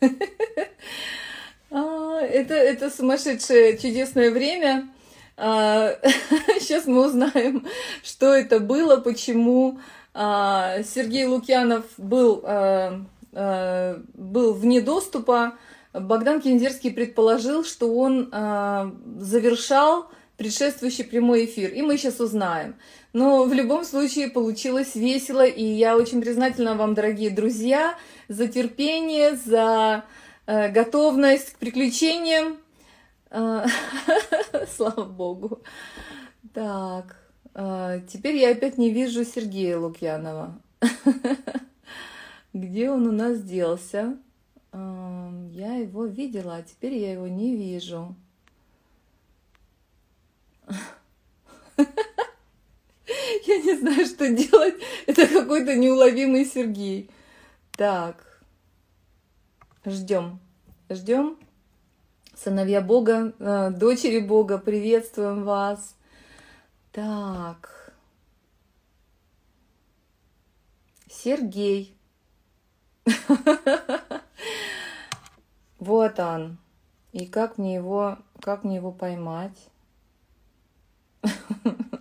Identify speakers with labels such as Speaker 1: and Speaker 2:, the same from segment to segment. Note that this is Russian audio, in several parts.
Speaker 1: А, это, это сумасшедшее чудесное время. Сейчас а, мы узнаем, что это было, почему а, Сергей Лукьянов был, был вне доступа. Богдан Кендерский предположил, что он завершал предшествующий прямой эфир, и мы сейчас узнаем. Но в любом случае получилось весело, и я очень признательна вам, дорогие друзья, за терпение, за э, готовность к приключениям. Э, слава богу. Так, э, теперь я опять не вижу Сергея Лукьянова. Где он у нас делся? Э, я его видела, а теперь я его не вижу. Я не знаю, что делать. Это какой-то неуловимый Сергей. Так. Ждем. Ждем. Сыновья Бога, э, дочери Бога, приветствуем вас. Так. Сергей. Вот он. И как мне его, как мне его поймать?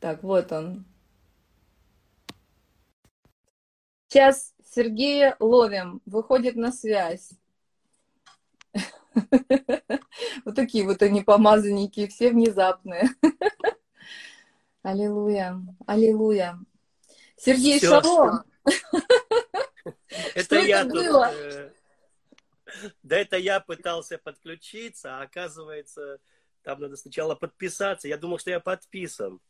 Speaker 1: Так, вот он. Сейчас Сергея ловим, выходит на связь. Вот такие вот они помазанники, все внезапные. Аллилуйя, аллилуйя. Сергей Шалом.
Speaker 2: Это я тут... Э, да это я пытался подключиться, а оказывается, там надо сначала подписаться. Я думал, что я подписан.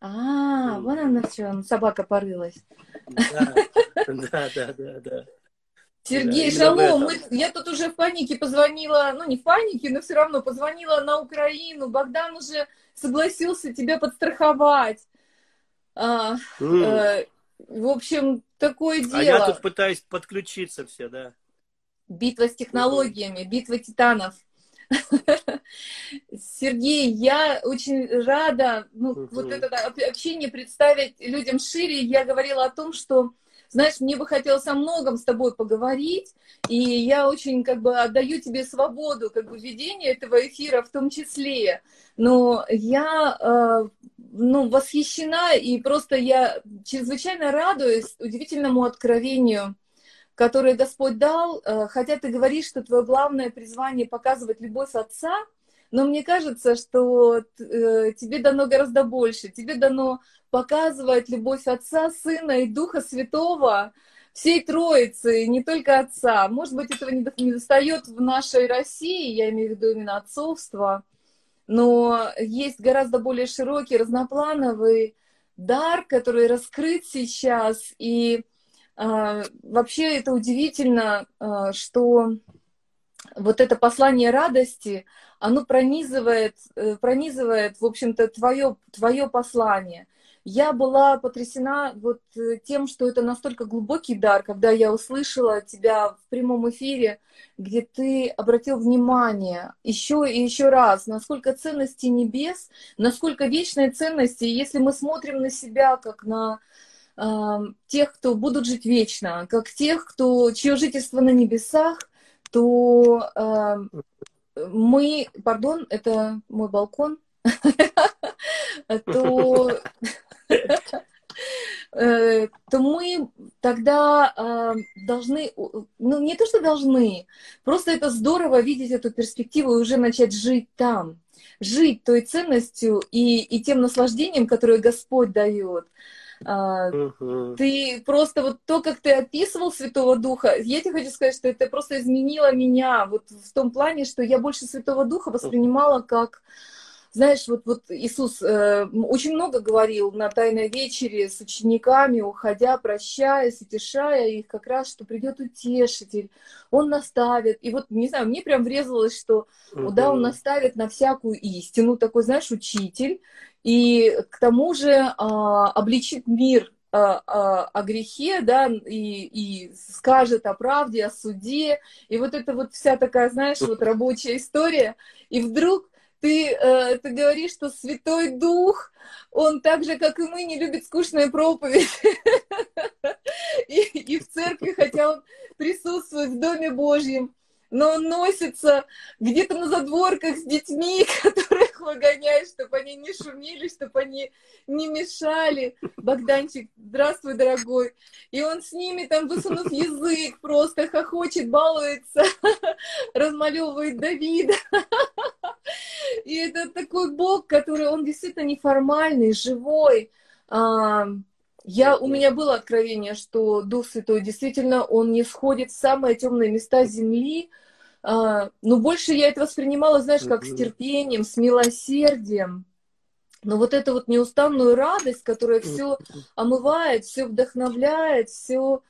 Speaker 1: А, вон она в чем, собака порылась.
Speaker 2: Да, да, да, да. да.
Speaker 1: Сергей, да, шалом, мы, я тут уже в панике позвонила, ну не в панике, но все равно позвонила на Украину. Богдан уже согласился тебя подстраховать. А, mm. э, в общем, такое дело. А
Speaker 2: я тут пытаюсь подключиться все, да.
Speaker 1: Битва с технологиями, битва титанов. Сергей, я очень рада ну, вот это общение представить людям шире. Я говорила о том, что, знаешь, мне бы хотелось о многом с тобой поговорить, и я очень как бы отдаю тебе свободу как бы ведения этого эфира в том числе. Но я э, ну, восхищена и просто я чрезвычайно радуюсь удивительному откровению которые Господь дал, э, хотя ты говоришь, что твое главное призвание показывать любовь Отца, но мне кажется, что э, тебе дано гораздо больше. Тебе дано показывать любовь Отца, Сына и Духа Святого, всей Троицы, не только Отца. Может быть, этого не достает в нашей России, я имею в виду именно отцовство, но есть гораздо более широкий, разноплановый дар, который раскрыт сейчас, и вообще это удивительно, а, что вот это послание радости, оно пронизывает, э, пронизывает в общем-то, твое, твое послание. Я была потрясена вот э, тем, что это настолько глубокий дар, когда я услышала тебя в прямом эфире, где ты обратил внимание еще и еще раз, насколько ценности небес, насколько вечные ценности, если мы смотрим на себя как на тех, кто будут жить вечно, как тех, кто, чье жительство на небесах, то мы, пардон, это мой балкон, то, э, то мы тогда должны, ну не то, что должны, просто это здорово видеть эту перспективу и уже начать жить там, жить той ценностью и, и тем наслаждением, которое Господь дает. Uh-huh. Ты просто вот то, как ты описывал Святого Духа, я тебе хочу сказать, что это просто изменило меня вот в том плане, что я больше Святого Духа воспринимала как, знаешь, вот, вот Иисус э, очень много говорил на Тайной вечере с учениками, уходя, прощаясь, утешая их как раз, что придет утешитель, он наставит. И вот, не знаю, мне прям врезалось, что, uh-huh. да, он наставит на всякую истину, такой, знаешь, учитель, и к тому же а, обличит мир а, а, о грехе, да, и, и скажет о правде, о суде, и вот это вот вся такая, знаешь, вот рабочая история, и вдруг ты, э, ты говоришь, что Святой Дух, он так же, как и мы, не любит скучные проповеди. И, и в церкви, хотя он присутствует в Доме Божьем, но он носится где-то на задворках с детьми, которых выгоняет, чтобы они не шумели, чтобы они не мешали. Богданчик, здравствуй, дорогой. И он с ними там, высунув язык, просто хохочет, балуется, размалевывает Давида. И это такой Бог, который, он действительно неформальный, живой. А, я, у меня было откровение, что Дух Святой действительно, он не сходит в самые темные места земли, а, но больше я это воспринимала, знаешь, как с терпением, с милосердием. Но вот эту вот неустанную радость, которая все омывает, все вдохновляет, все,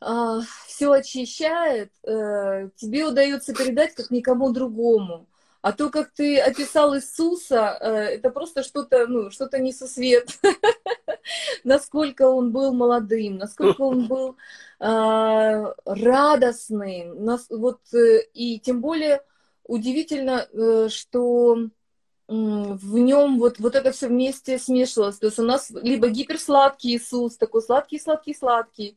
Speaker 1: а, все очищает, э, тебе удается передать как никому другому. А то, как ты описал Иисуса, э, это просто что-то, ну, что-то несусвет. Насколько он был молодым, насколько он был а, радостный. Вот, э, и тем более удивительно, э, что в нем вот, вот это все вместе смешивалось. То есть у нас либо гиперсладкий Иисус, такой сладкий, сладкий, сладкий,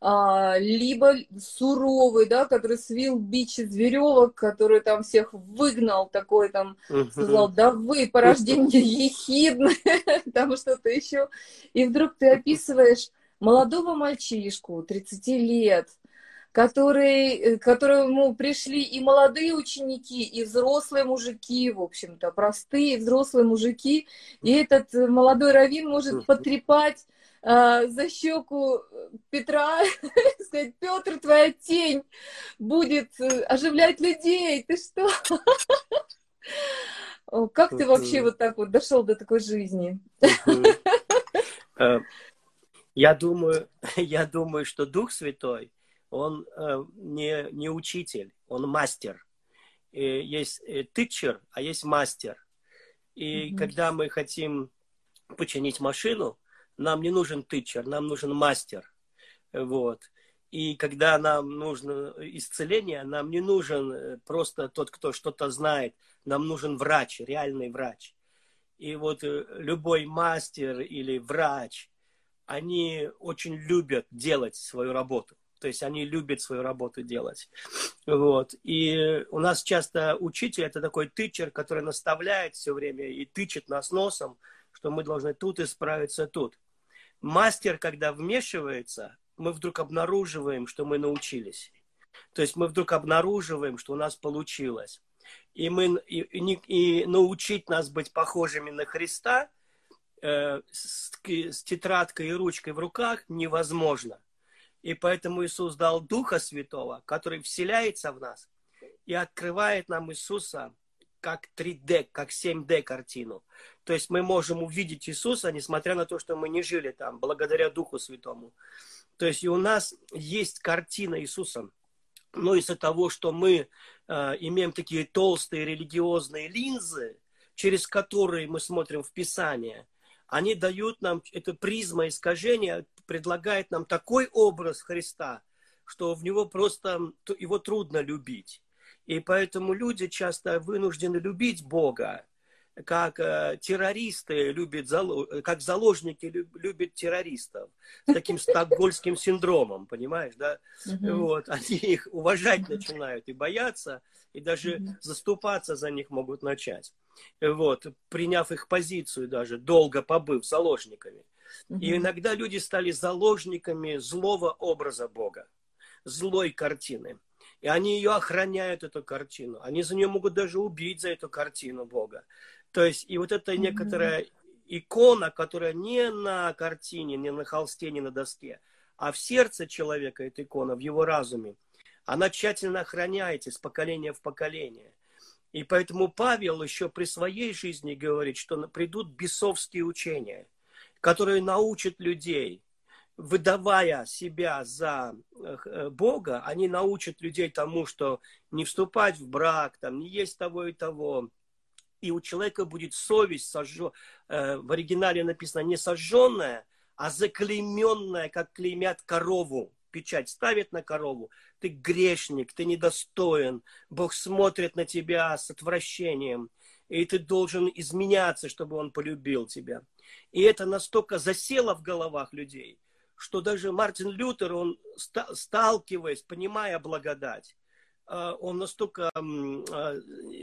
Speaker 1: а, либо суровый, да, который свил бич из веревок, который там всех выгнал, такой там сказал, да вы, порождение ехидное, там что-то еще. И вдруг ты описываешь молодого мальчишку, 30 лет, который, которому пришли и молодые ученики, и взрослые мужики, в общем-то, простые взрослые мужики, и этот молодой раввин может потрепать э, за щеку Петра, сказать, Петр, твоя тень будет э, оживлять людей, ты что? Как ты вообще вот так вот дошел до такой жизни?
Speaker 2: Э, я думаю, я думаю, что Дух Святой, он э, не, не учитель, он мастер. Есть тычер, а есть мастер. И mm-hmm. когда мы хотим починить машину, нам не нужен тычер, нам нужен мастер. Вот. И когда нам нужно исцеление, нам не нужен э, просто тот, кто что-то знает, нам нужен врач, реальный врач. И вот э, любой мастер или врач, они очень любят делать свою работу. То есть они любят свою работу делать. Вот. И у нас часто учитель это такой тычер, который наставляет все время и тычет нас носом, что мы должны тут исправиться, тут мастер, когда вмешивается, мы вдруг обнаруживаем, что мы научились. То есть мы вдруг обнаруживаем, что у нас получилось. И, мы, и, и, и научить нас быть похожими на Христа э, с, с тетрадкой и ручкой в руках невозможно. И поэтому Иисус дал Духа Святого, который вселяется в нас и открывает нам Иисуса как 3D, как 7D картину. То есть мы можем увидеть Иисуса, несмотря на то, что мы не жили там, благодаря Духу Святому. То есть и у нас есть картина Иисуса. Но из-за того, что мы э, имеем такие толстые религиозные линзы, через которые мы смотрим в Писание, они дают нам, это призма искажения предлагает нам такой образ Христа, что в него просто, его трудно любить. И поэтому люди часто вынуждены любить Бога, как э, террористы любят, как заложники любят террористов с таким стокгольским синдромом, понимаешь, да? Mm-hmm. Вот, они их уважать начинают и бояться, и даже заступаться за них могут начать. Вот, приняв их позицию даже, долго побыв заложниками. И иногда люди стали заложниками злого образа Бога, злой картины. И они ее охраняют, эту картину. Они за нее могут даже убить за эту картину Бога. То есть, и вот эта некоторая икона, которая не на картине, не на холсте, не на доске, а в сердце человека, эта икона, в его разуме, она тщательно охраняется с поколения в поколение. И поэтому Павел еще при своей жизни говорит, что придут бесовские учения, которые научат людей выдавая себя за э, Бога, они научат людей тому, что не вступать в брак, там, не есть того и того. И у человека будет совесть, сожжен, э, в оригинале написано не сожженная, а заклейменная, как клеймят корову. Печать ставит на корову. Ты грешник, ты недостоин. Бог смотрит на тебя с отвращением. и ты должен изменяться, чтобы он полюбил тебя. И это настолько засело в головах людей, что даже Мартин Лютер, он сталкиваясь, понимая благодать, э, он настолько э,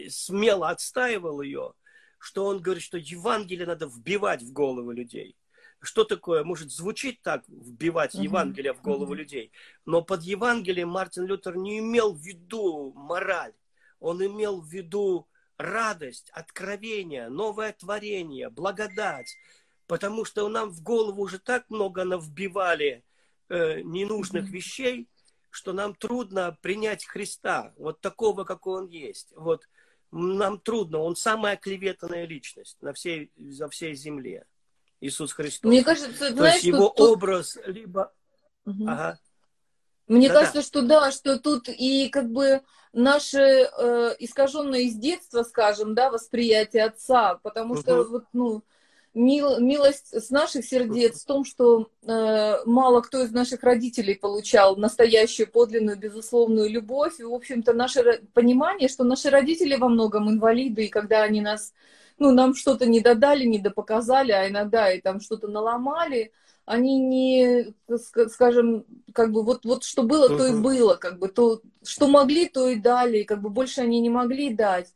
Speaker 2: смело отстаивал ее, что он говорит, что Евангелие надо вбивать в головы людей. Что такое? Может звучить так, вбивать Евангелие в голову людей. Но под Евангелием Мартин Лютер не имел в виду мораль. Он имел в виду радость, откровение, новое творение, благодать. Потому что нам в голову уже так много навбивали э, ненужных вещей, что нам трудно принять Христа, вот такого, какой Он есть. Вот нам трудно, Он самая клеветанная личность на всей, за всей земле. Иисус Христос.
Speaker 1: Мне кажется,
Speaker 2: То
Speaker 1: знаешь,
Speaker 2: есть его
Speaker 1: тут...
Speaker 2: образ либо...
Speaker 1: Угу. Ага. Мне да, кажется, что да, что тут и как бы наше э, искаженное из детства, скажем, да, восприятие отца, потому угу. что вот, ну, мил, милость с наших сердец в том, что э, мало кто из наших родителей получал настоящую, подлинную, безусловную любовь. И, в общем-то, наше понимание, что наши родители во многом инвалиды, и когда они нас, ну, нам что-то не додали, не допоказали, а иногда и там что-то наломали, они не, скажем, как бы вот, вот что было, то и было, как бы то, что могли, то и дали, как бы больше они не могли дать.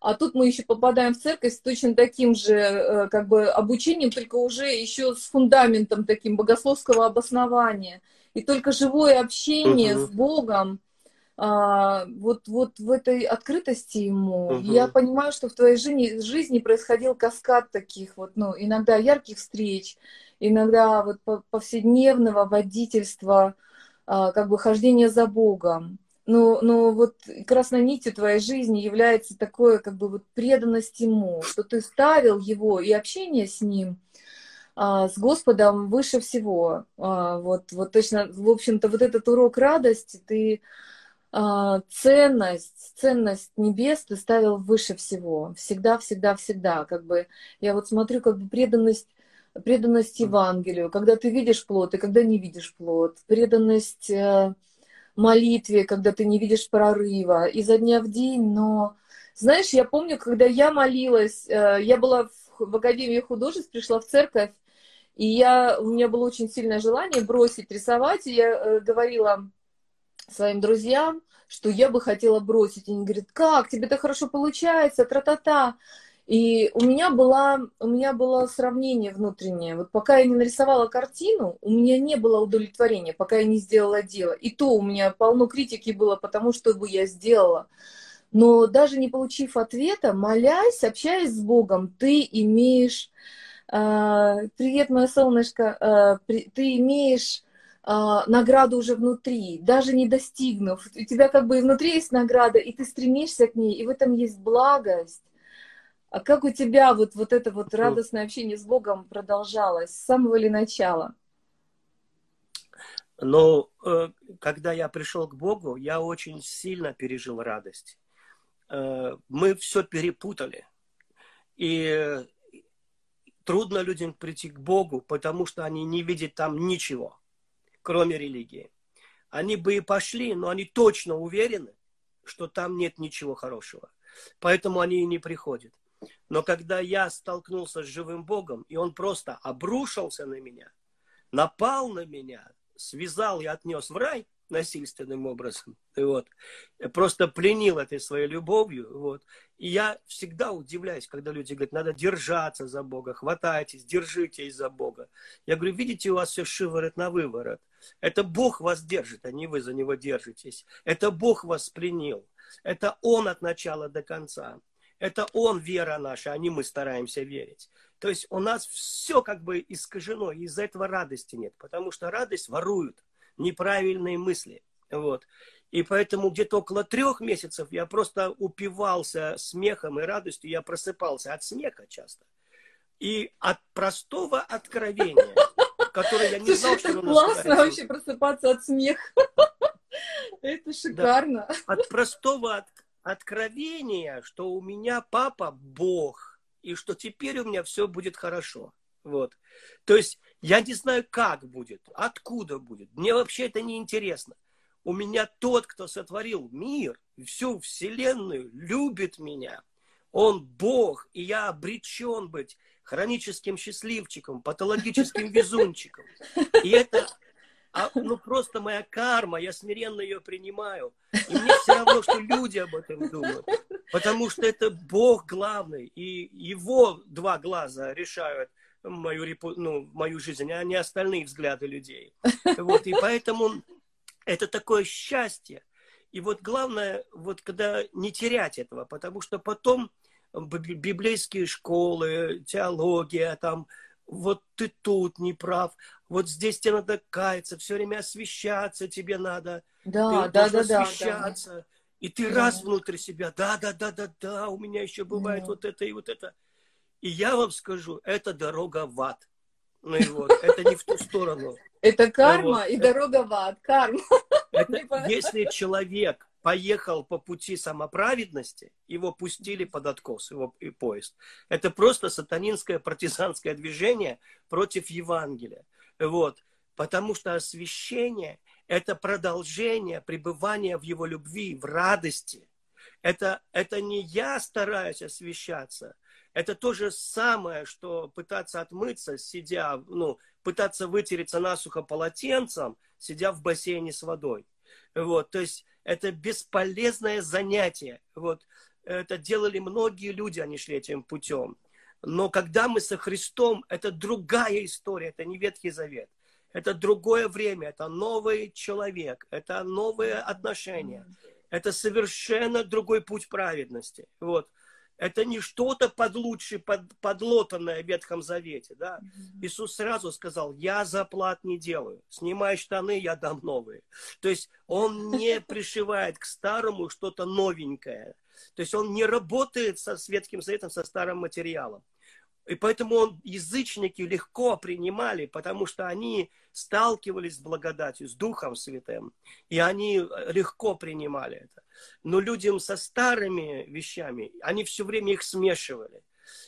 Speaker 1: А тут мы еще попадаем в церковь с точно таким же э, как бы обучением, только уже еще с фундаментом таким богословского обоснования. И только живое общение uh-huh. с Богом, а, вот, вот в этой открытости ему, uh-huh. я понимаю, что в твоей жизни, жизни происходил каскад таких вот, ну, иногда ярких встреч, иногда вот повседневного водительства, а, как бы хождения за Богом но, но вот красной нитью твоей жизни является такое, как бы вот преданность ему, что ты ставил его и общение с ним, а, с Господом выше всего. А, вот, вот точно, в общем-то, вот этот урок радости, ты ценность, ценность небес ты ставил выше всего. Всегда, всегда, всегда. Как бы я вот смотрю, как бы преданность преданность Евангелию, когда ты видишь плод и когда не видишь плод, преданность э, молитве, когда ты не видишь прорыва, изо дня в день, но знаешь, я помню, когда я молилась, э, я была в, в Академии художеств, пришла в церковь, и я, у меня было очень сильное желание бросить рисовать, и я э, говорила своим друзьям, что я бы хотела бросить. И они говорят, как, тебе так хорошо получается, тра-та-та. И у меня, была, у меня было сравнение внутреннее. Вот пока я не нарисовала картину, у меня не было удовлетворения, пока я не сделала дело. И то у меня полно критики было потому, что бы я сделала. Но даже не получив ответа, молясь, общаясь с Богом, ты имеешь... Э, привет, мое солнышко. Э, ты имеешь награду уже внутри, даже не достигнув. У тебя как бы внутри есть награда, и ты стремишься к ней, и в этом есть благость. А как у тебя вот, вот это вот радостное общение с Богом продолжалось с самого ли начала?
Speaker 2: Но э, когда я пришел к Богу, я очень сильно пережил радость. Э, мы все перепутали. И трудно людям прийти к Богу, потому что они не видят там ничего, кроме религии. Они бы и пошли, но они точно уверены, что там нет ничего хорошего. Поэтому они и не приходят. Но когда я столкнулся с живым Богом, и Он просто обрушился на меня, напал на меня, связал и отнес в рай насильственным образом, вот, просто пленил этой своей любовью, вот. И я всегда удивляюсь, когда люди говорят, надо держаться за Бога, хватайтесь, держитесь за Бога. Я говорю, видите, у вас все шиворот на выворот. Это Бог вас держит, а не вы за Него держитесь. Это Бог вас пленил. Это Он от начала до конца. Это Он вера наша, а не мы стараемся верить. То есть у нас все как бы искажено, и из-за этого радости нет. Потому что радость воруют неправильные мысли. Вот. И поэтому где-то около трех месяцев я просто упивался смехом и радостью. Я просыпался от смеха часто. И от простого откровения, которое я не знал, что
Speaker 1: оно классно вообще просыпаться от смеха. Это шикарно.
Speaker 2: От простого откровение, что у меня папа Бог, и что теперь у меня все будет хорошо. Вот. То есть я не знаю, как будет, откуда будет. Мне вообще это не интересно. У меня тот, кто сотворил мир, всю вселенную, любит меня. Он Бог, и я обречен быть хроническим счастливчиком, патологическим везунчиком. И это а, ну, просто моя карма, я смиренно ее принимаю. И мне все равно, что люди об этом думают. Потому что это Бог главный, и его два глаза решают мою, репу... ну, мою жизнь, а не остальные взгляды людей. Вот, и поэтому это такое счастье. И вот главное, вот когда не терять этого, потому что потом библейские школы, теология, там, вот ты тут не прав, вот здесь тебе надо каяться, все время освещаться тебе надо.
Speaker 1: Да, ты да, да,
Speaker 2: да, освещаться. Да. И ты да. раз внутрь себя, да, да, да, да, да, у меня еще бывает да. вот это и вот это. И я вам скажу, это дорога в ад. Ну и вот, это не в ту сторону.
Speaker 1: Это карма и дорога в ад. Карма.
Speaker 2: если человек поехал по пути самоправедности, его пустили под откос, его и поезд. Это просто сатанинское партизанское движение против Евангелия. Вот. Потому что освящение – это продолжение пребывания в его любви, в радости. Это, это не я стараюсь освещаться, это то же самое, что пытаться отмыться, сидя, ну, пытаться вытереться насухо полотенцем, сидя в бассейне с водой. Вот, то есть это бесполезное занятие. Вот, это делали многие люди, они шли этим путем. Но когда мы со Христом, это другая история, это не Ветхий Завет. Это другое время, это новый человек, это новые отношения. Это совершенно другой путь праведности. Вот. Это не что-то под лучше, под, подлотанное в Ветхом Завете. Да? Иисус сразу сказал, я заплат не делаю. Снимай штаны, я дам новые. То есть он не пришивает к старому что-то новенькое. То есть он не работает со Светским Заветом, со старым материалом. И поэтому он, язычники легко принимали, потому что они сталкивались с благодатью, с Духом Святым. И они легко принимали это. Но людям со старыми вещами, они все время их смешивали.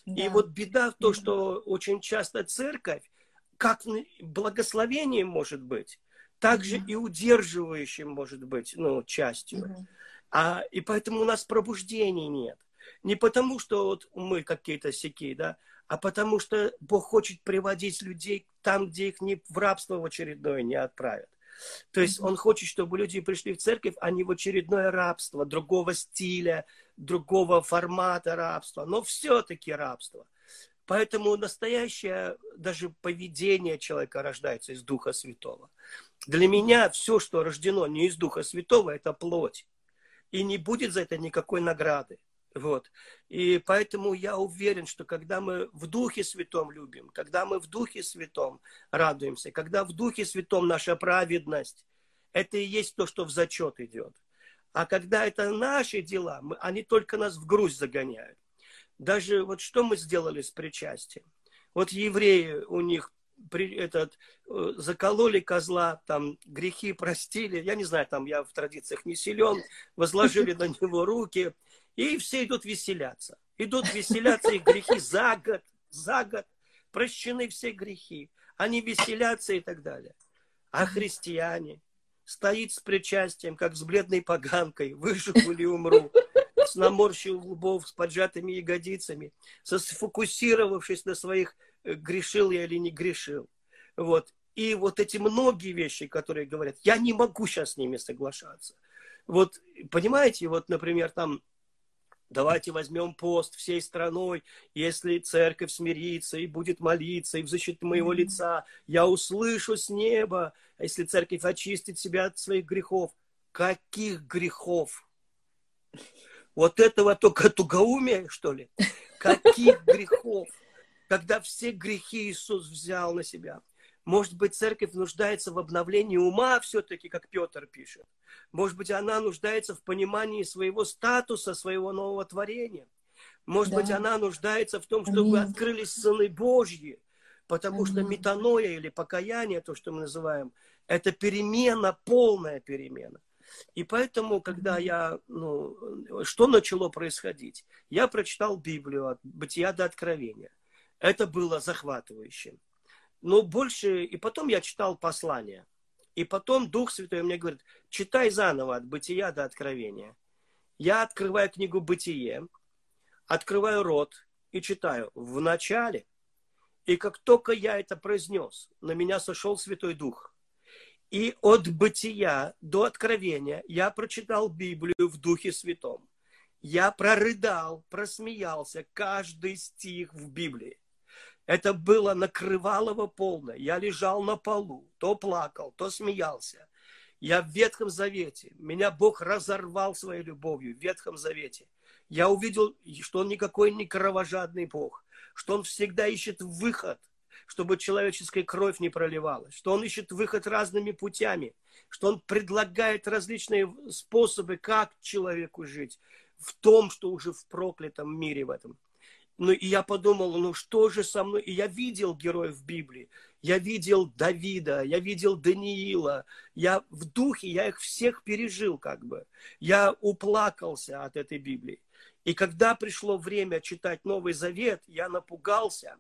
Speaker 2: Да. И вот беда в том, что очень часто церковь, как благословением может быть, так же и удерживающим может быть ну, частью. А, и поэтому у нас пробуждений нет. Не потому, что вот мы какие-то сякие, да, а потому что Бог хочет приводить людей там, где их не в рабство в очередное не отправят. То есть Он хочет, чтобы люди пришли в церковь, а не в очередное рабство, другого стиля, другого формата рабства, но все-таки рабство. Поэтому настоящее даже поведение человека рождается из Духа Святого. Для меня все, что рождено не из Духа Святого, это плоть. И не будет за это никакой награды. Вот. И поэтому я уверен, что когда мы в Духе Святом любим, когда мы в Духе Святом радуемся, когда в Духе Святом наша праведность, это и есть то, что в зачет идет. А когда это наши дела, мы, они только нас в грусть загоняют. Даже вот что мы сделали с причастием. Вот евреи, у них при, этот, э, закололи козла, там грехи простили, я не знаю, там я в традициях не силен, возложили на него руки, и все идут веселяться. Идут веселяться, их грехи за год, за год прощены все грехи. Они веселятся и так далее. А христиане стоит с причастием, как с бледной поганкой, выживу или умру, с наморщил лбов, с поджатыми ягодицами, сфокусировавшись на своих, э, грешил я или не грешил. Вот. И вот эти многие вещи, которые говорят, я не могу сейчас с ними соглашаться. Вот, понимаете, вот, например, там Давайте возьмем пост всей страной. Если церковь смирится и будет молиться и в защиту моего лица, я услышу с неба. А если церковь очистит себя от своих грехов, каких грехов? Вот этого только тугоумие, что ли? Каких грехов? Когда все грехи Иисус взял на себя. Может быть, церковь нуждается в обновлении ума все-таки, как Петр пишет. Может быть, она нуждается в понимании своего статуса, своего нового творения. Может да. быть, она нуждается в том, чтобы Аминь. открылись сыны Божьи. Потому Аминь. что метаноя или покаяние, то, что мы называем, это перемена, полная перемена. И поэтому, когда я, ну, что начало происходить? Я прочитал Библию от Бытия до Откровения. Это было захватывающе. Но больше, и потом я читал послания. И потом Дух Святой мне говорит, читай заново от бытия до откровения. Я открываю книгу «Бытие», открываю рот и читаю в начале. И как только я это произнес, на меня сошел Святой Дух. И от бытия до откровения я прочитал Библию в Духе Святом. Я прорыдал, просмеялся каждый стих в Библии. Это было накрывалово полное. Я лежал на полу, то плакал, то смеялся. Я в Ветхом Завете. Меня Бог разорвал своей любовью в Ветхом Завете. Я увидел, что Он никакой не кровожадный Бог, что Он всегда ищет выход, чтобы человеческая кровь не проливалась, что Он ищет выход разными путями, что Он предлагает различные способы, как человеку жить в том, что уже в проклятом мире в этом. Ну, и я подумал, ну что же со мной? И я видел героев Библии. Я видел Давида, я видел Даниила. Я в духе, я их всех пережил как бы. Я уплакался от этой Библии. И когда пришло время читать Новый Завет, я напугался,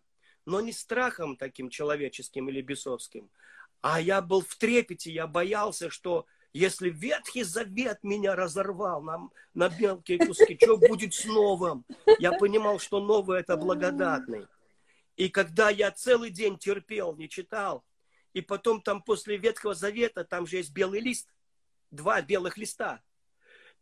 Speaker 2: но не страхом таким человеческим или бесовским, а я был в трепете, я боялся, что если Ветхий Завет меня разорвал на, на мелкие куски, что будет с новым? Я понимал, что новый это благодатный. И когда я целый день терпел, не читал, и потом там после Ветхого Завета, там же есть белый лист, два белых листа.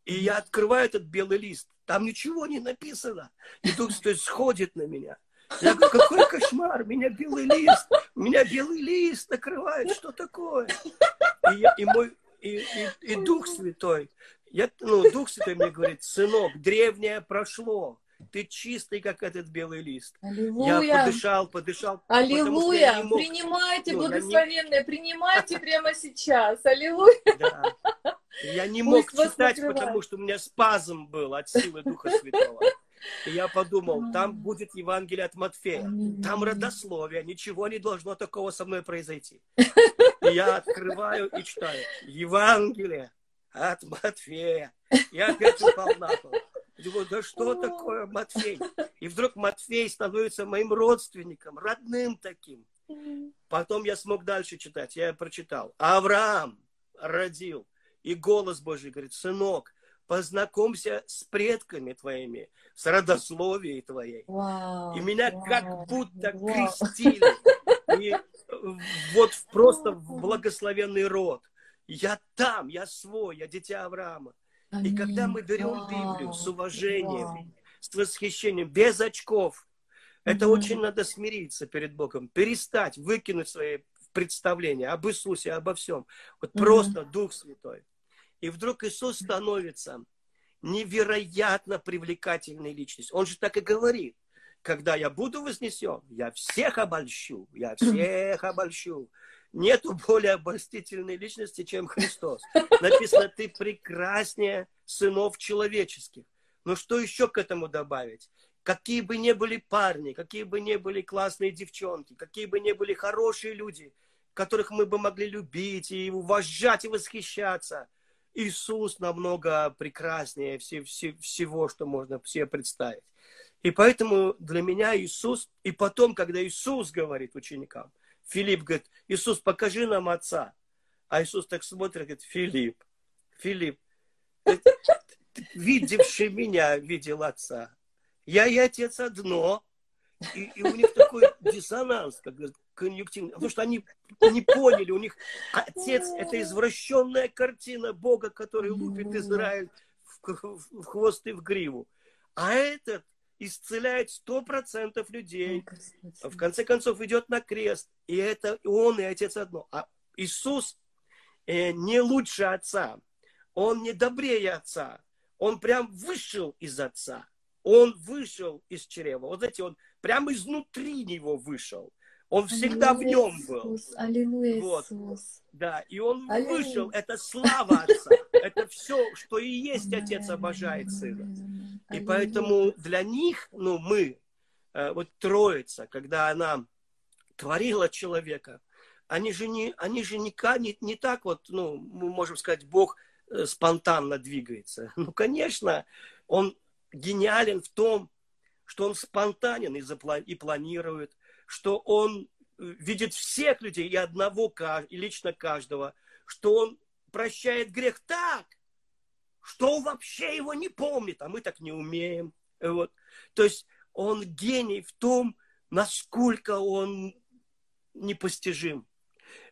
Speaker 2: И я открываю этот белый лист, там ничего не написано. И то есть, сходит на меня. Я говорю, какой кошмар, меня белый лист, меня белый лист накрывает, что такое? И, я, и мой и, и, и Дух Святой, я, ну, Дух Святой мне говорит, сынок, древнее прошло, ты чистый, как этот белый лист.
Speaker 1: Аллилуйя.
Speaker 2: Я подышал, подышал.
Speaker 1: Аллилуйя. Мог... Принимайте, ну, благословенное, не... принимайте прямо сейчас. Аллилуйя. Да.
Speaker 2: Я не мог Пусть читать, потому что у меня спазм был от силы Духа Святого. И я подумал, там будет Евангелие от Матфея, там родословие, ничего не должно такого со мной произойти. Я открываю и читаю Евангелие от Матфея. Я опять упал на пол. Думаю, да что такое Матфей? И вдруг Матфей становится моим родственником, родным таким. Потом я смог дальше читать, я прочитал. Авраам родил. И голос Божий говорит, сынок, познакомься с предками твоими, с родословией твоей. Вау, и меня вау, как будто вау. крестили. И вот просто в благословенный род. Я там, я свой, я дитя Авраама. Аминь. И когда мы берем Библию с уважением, вау. с восхищением, без очков, это mm очень надо смириться перед Богом, перестать, выкинуть свои представления об Иисусе, обо всем. Вот mm просто Дух Святой. И вдруг Иисус становится невероятно привлекательной личностью. Он же так и говорит. Когда я буду вознесен, я всех обольщу, я всех обольщу. Нету более обольстительной личности, чем Христос. Написано, ты прекраснее сынов человеческих. Но что еще к этому добавить? Какие бы ни были парни, какие бы ни были классные девчонки, какие бы ни были хорошие люди, которых мы бы могли любить и уважать и восхищаться – Иисус намного прекраснее все, все, всего, что можно себе представить. И поэтому для меня Иисус, и потом, когда Иисус говорит ученикам, Филипп говорит, Иисус, покажи нам Отца. А Иисус так смотрит, говорит, Филипп, Филипп, видевший меня, видел Отца. Я и Отец одно. И, и у них такой диссонанс, как говорят, конъюнктивный, потому что они не поняли, у них отец – это извращенная картина Бога, который лупит Израиль в, в хвост и в гриву. А этот исцеляет сто процентов людей. В конце концов идет на крест. И это он и отец одно. А Иисус э, не лучше отца. Он не добрее отца. Он прям вышел из отца. Он вышел из чрева. Вот знаете, он прямо изнутри него вышел. Он всегда Аллилуйя, в нем был.
Speaker 1: Аллилуйя,
Speaker 2: вот.
Speaker 1: Иисус.
Speaker 2: Да, и он Аллилуйя. вышел. Это слава Отца. Это все, что и есть Отец обожает Сына. И поэтому для них, ну, мы, э, вот Троица, когда она творила человека, они же не, они же не, не, не так вот, ну, мы можем сказать, Бог э, спонтанно двигается. Ну, конечно, он гениален в том, что он спонтанен и, заплани- и планирует, что он э, видит всех людей и одного, и лично каждого, что он прощает грех так, что он вообще его не помнит, а мы так не умеем. Вот. То есть он гений в том, насколько он непостижим.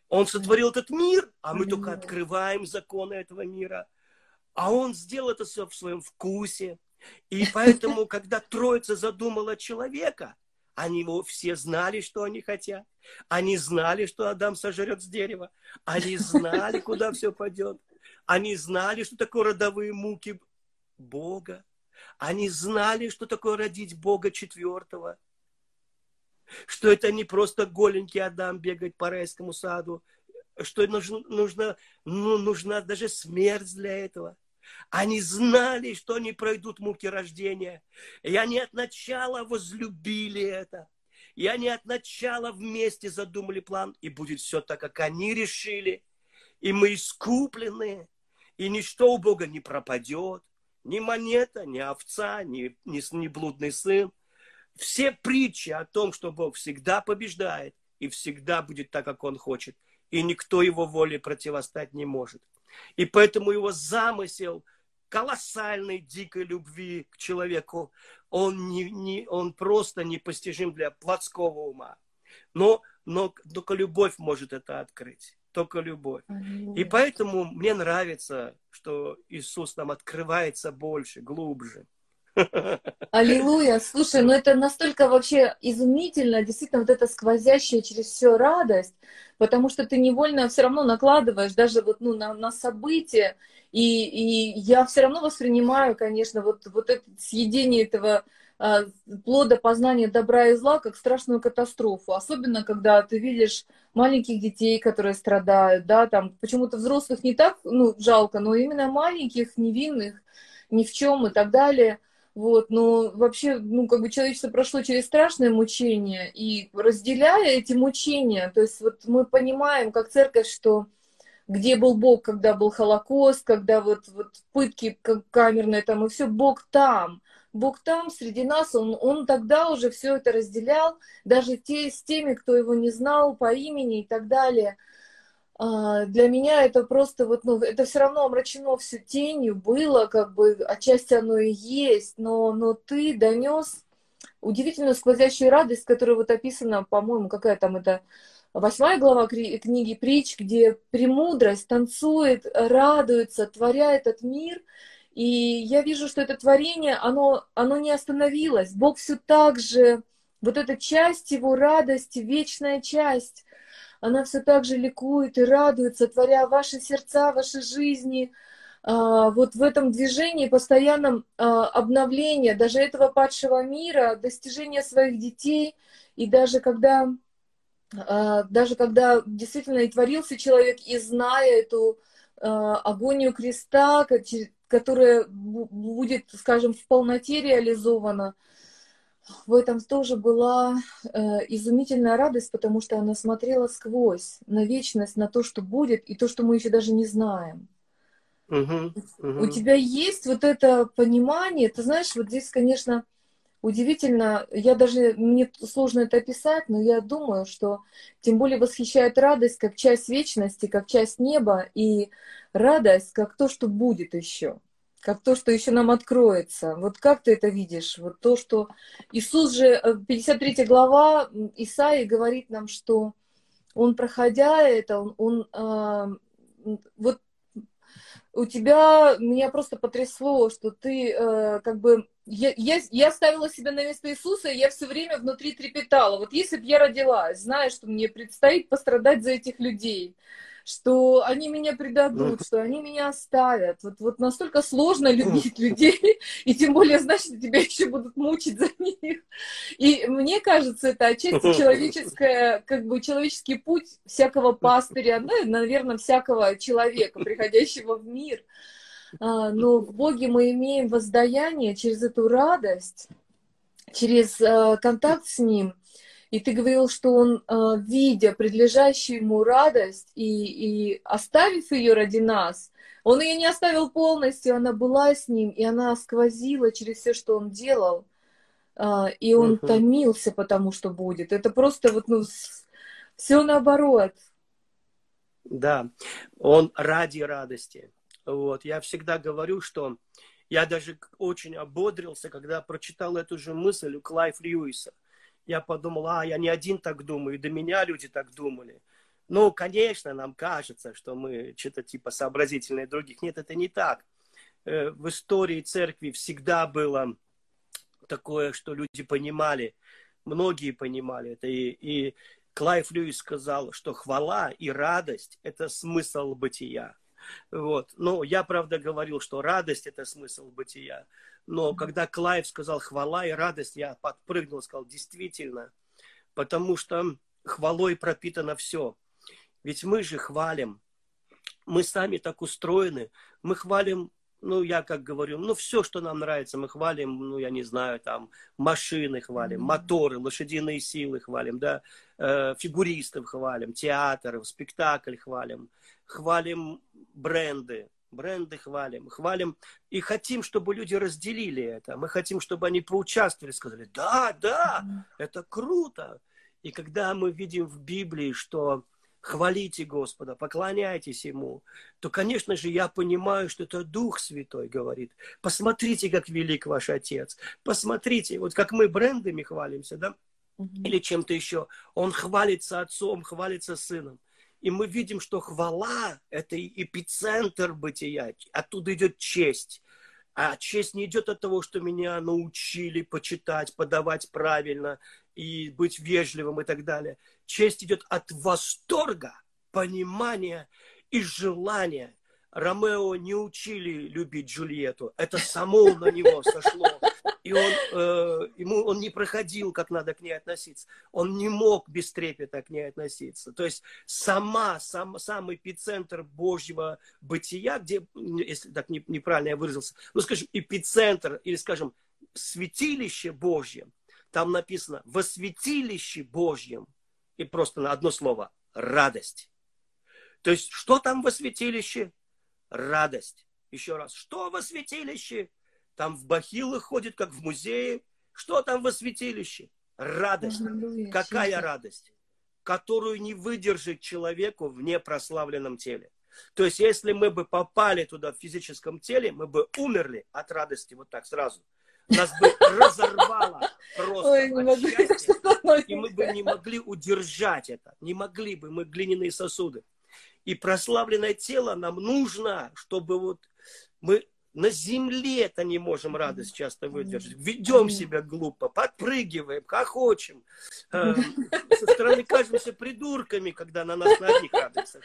Speaker 2: Он сотворил этот мир, а мы только открываем законы этого мира. А он сделал это все в своем вкусе. И поэтому, когда Троица задумала человека, они его все знали, что они хотят. Они знали, что Адам сожрет с дерева. Они знали, куда все пойдет. Они знали, что такое родовые муки Бога. Они знали, что такое родить Бога четвертого. Что это не просто голенький Адам бегать по райскому саду. Что нужно, нужно, ну, нужна даже смерть для этого. Они знали, что они пройдут муки рождения. И они от начала возлюбили это. И они от начала вместе задумали план. И будет все так, как они решили. И мы искуплены. И ничто у Бога не пропадет. Ни монета, ни овца, ни, ни, ни блудный сын. Все притчи о том, что Бог всегда побеждает и всегда будет так, как Он хочет. И никто его воле противостать не может. И поэтому его замысел колоссальной дикой любви к человеку, он, не, не, он просто непостижим для плотского ума. Но, но только любовь может это открыть. Только любовь. И поэтому мне нравится, что Иисус нам открывается больше, глубже.
Speaker 1: Аллилуйя. Слушай, ну это настолько вообще изумительно, действительно, вот эта сквозящая через все радость, потому что ты невольно все равно накладываешь даже вот ну, на, на события, и, и я все равно воспринимаю, конечно, вот, вот это съедение этого а, плода познания добра и зла как страшную катастрофу. Особенно, когда ты видишь маленьких детей, которые страдают, да, там почему-то взрослых не так, ну, жалко, но именно маленьких, невинных, ни в чем и так далее – вот, но вообще, ну, как бы человечество прошло через страшное мучение, и разделяя эти мучения, то есть вот мы понимаем, как церковь, что где был Бог, когда был Холокост, когда вот, вот пытки камерные там, и все, Бог там. Бог там, среди нас, он, он тогда уже все это разделял, даже те, с теми, кто его не знал по имени и так далее – для меня это просто вот, ну, это все равно омрачено все тенью было, как бы, отчасти оно и есть, но, но ты донес удивительную сквозящую радость, которая вот описана, по-моему, какая там это восьмая глава книги Притч, где премудрость танцует, радуется, творяет этот мир, и я вижу, что это творение, оно, оно не остановилось. Бог все так же, вот эта часть его радости, вечная часть, она все так же ликует и радуется, творя ваши сердца, ваши жизни, а, вот в этом движении постоянном а, обновления даже этого падшего мира, достижения своих детей, и даже когда, а, даже когда действительно и творился человек, и зная эту агонию креста, которая будет, скажем, в полноте реализована, в этом тоже была э, изумительная радость, потому что она смотрела сквозь на вечность, на то, что будет, и то, что мы еще даже не знаем. Uh-huh, uh-huh. У тебя есть вот это понимание, ты знаешь, вот здесь, конечно, удивительно, я даже, мне сложно это описать, но я думаю, что тем более восхищает радость как часть вечности, как часть неба, и радость как то, что будет еще как то, что еще нам откроется. Вот как ты это видишь? Вот то, что Иисус же, 53 э, глава Исаии говорит нам, что он, проходя это, он, он э, вот у тебя, меня просто потрясло, что ты э, как бы, я, я, я ставила себя на место Иисуса, и я все время внутри трепетала. Вот если бы я родилась, зная, что мне предстоит пострадать за этих людей, что они меня предадут, что они меня оставят. Вот, вот настолько сложно любить людей, и тем более знать, что тебя еще будут мучить за них. И мне кажется, это отчасти человеческое, как бы человеческий путь всякого пастыря, ну, наверное, всякого человека, приходящего в мир. А, но в Боге мы имеем воздаяние через эту радость, через э, контакт с Ним, и ты говорил, что он, а, видя предлежащую ему радость и, и оставив ее ради нас, он ее не оставил полностью, она была с ним, и она сквозила через все, что он делал. А, и он uh-huh. томился, потому что будет. Это просто вот, ну, все наоборот.
Speaker 2: Да, он ради радости. Вот. Я всегда говорю, что Я даже очень ободрился, когда прочитал эту же мысль у Клайф Льюиса. Я подумал, а, я не один так думаю, и до меня люди так думали. Ну, конечно, нам кажется, что мы что-то типа сообразительные других. Нет, это не так. Э, в истории церкви всегда было такое, что люди понимали, многие понимали это. И, и Клайв Льюис сказал, что хвала и радость – это смысл бытия. Вот. Ну, я, правда, говорил, что радость – это смысл бытия. Но когда Клайв сказал хвала и радость, я подпрыгнул, сказал, действительно, потому что хвалой пропитано все. Ведь мы же хвалим. Мы сами так устроены. Мы хвалим ну, я как говорю, ну, все, что нам нравится, мы хвалим, ну, я не знаю, там, машины хвалим, моторы, лошадиные силы хвалим, да, э, фигуристов хвалим, театр, спектакль хвалим, хвалим бренды, бренды хвалим, хвалим и хотим, чтобы люди разделили это. Мы хотим, чтобы они поучаствовали, сказали, да, да, это круто. И когда мы видим в Библии, что хвалите Господа, поклоняйтесь Ему, то, конечно же, я понимаю, что это Дух Святой говорит. Посмотрите, как велик ваш Отец. Посмотрите, вот как мы брендами хвалимся, да, или чем-то еще. Он хвалится Отцом, хвалится Сыном. И мы видим, что хвала – это эпицентр бытия. Оттуда идет честь. А честь не идет от того, что меня научили почитать, подавать правильно и быть вежливым и так далее. Честь идет от восторга, понимания и желания. Ромео не учили любить Джульетту. Это само на него сошло. И он, э, ему, он не проходил, как надо к ней относиться. Он не мог без трепета к ней относиться. То есть сама, сам, сам эпицентр Божьего бытия, где, если так не, неправильно я выразился, ну, скажем, эпицентр, или, скажем, святилище Божье, там написано «во святилище Божьем», и просто на одно слово – радость. То есть, что там во святилище? Радость. Еще раз, что во святилище? Там в бахилы ходит, как в музее. Что там во святилище? Радость. Какая радость? Которую не выдержит человеку в непрославленном теле. То есть, если мы бы попали туда в физическом теле, мы бы умерли от радости вот так сразу. Нас бы разорвало просто Ой, от счастья, и мы бы не могли удержать это. Не могли бы, мы глиняные сосуды. И прославленное тело нам нужно, чтобы вот мы на земле это не можем радость часто выдержать. Ведем себя глупо, подпрыгиваем, хохочем. Э, со стороны кажемся придурками, когда на нас на одних радуются.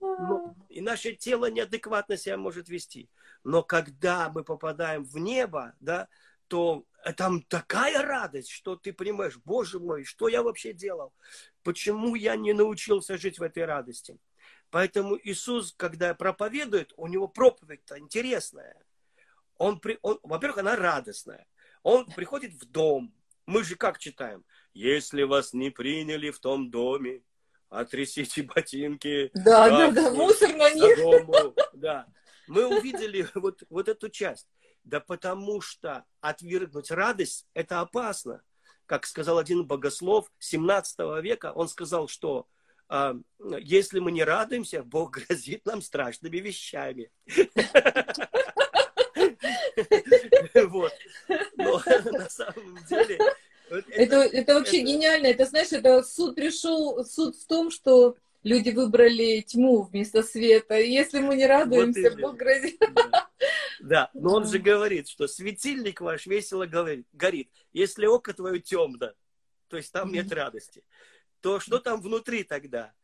Speaker 2: Но, и наше тело неадекватно себя может вести. Но когда мы попадаем в небо, да, то там такая радость, что ты понимаешь, боже мой, что я вообще делал? Почему я не научился жить в этой радости? Поэтому Иисус, когда проповедует, у него проповедь-то интересная. Он, он, во-первых, она радостная. Он приходит в дом. Мы же как читаем? Если вас не приняли в том доме, отрясите ботинки.
Speaker 1: Да, да, да, мусор на них.
Speaker 2: Дому. Да. Мы увидели вот, вот эту часть. Да потому что отвергнуть радость – это опасно. Как сказал один богослов 17 века, он сказал, что если мы не радуемся, Бог грозит нам страшными вещами. Вот. Но на самом деле...
Speaker 1: Это, это вообще гениально. Это, знаешь, это суд пришел, суд в том, что люди выбрали тьму вместо света. И если мы не радуемся, вот Бог грозит.
Speaker 2: Да. да, но он же говорит, что светильник ваш весело горит. Если око твое темно, то есть там нет радости то что там внутри тогда?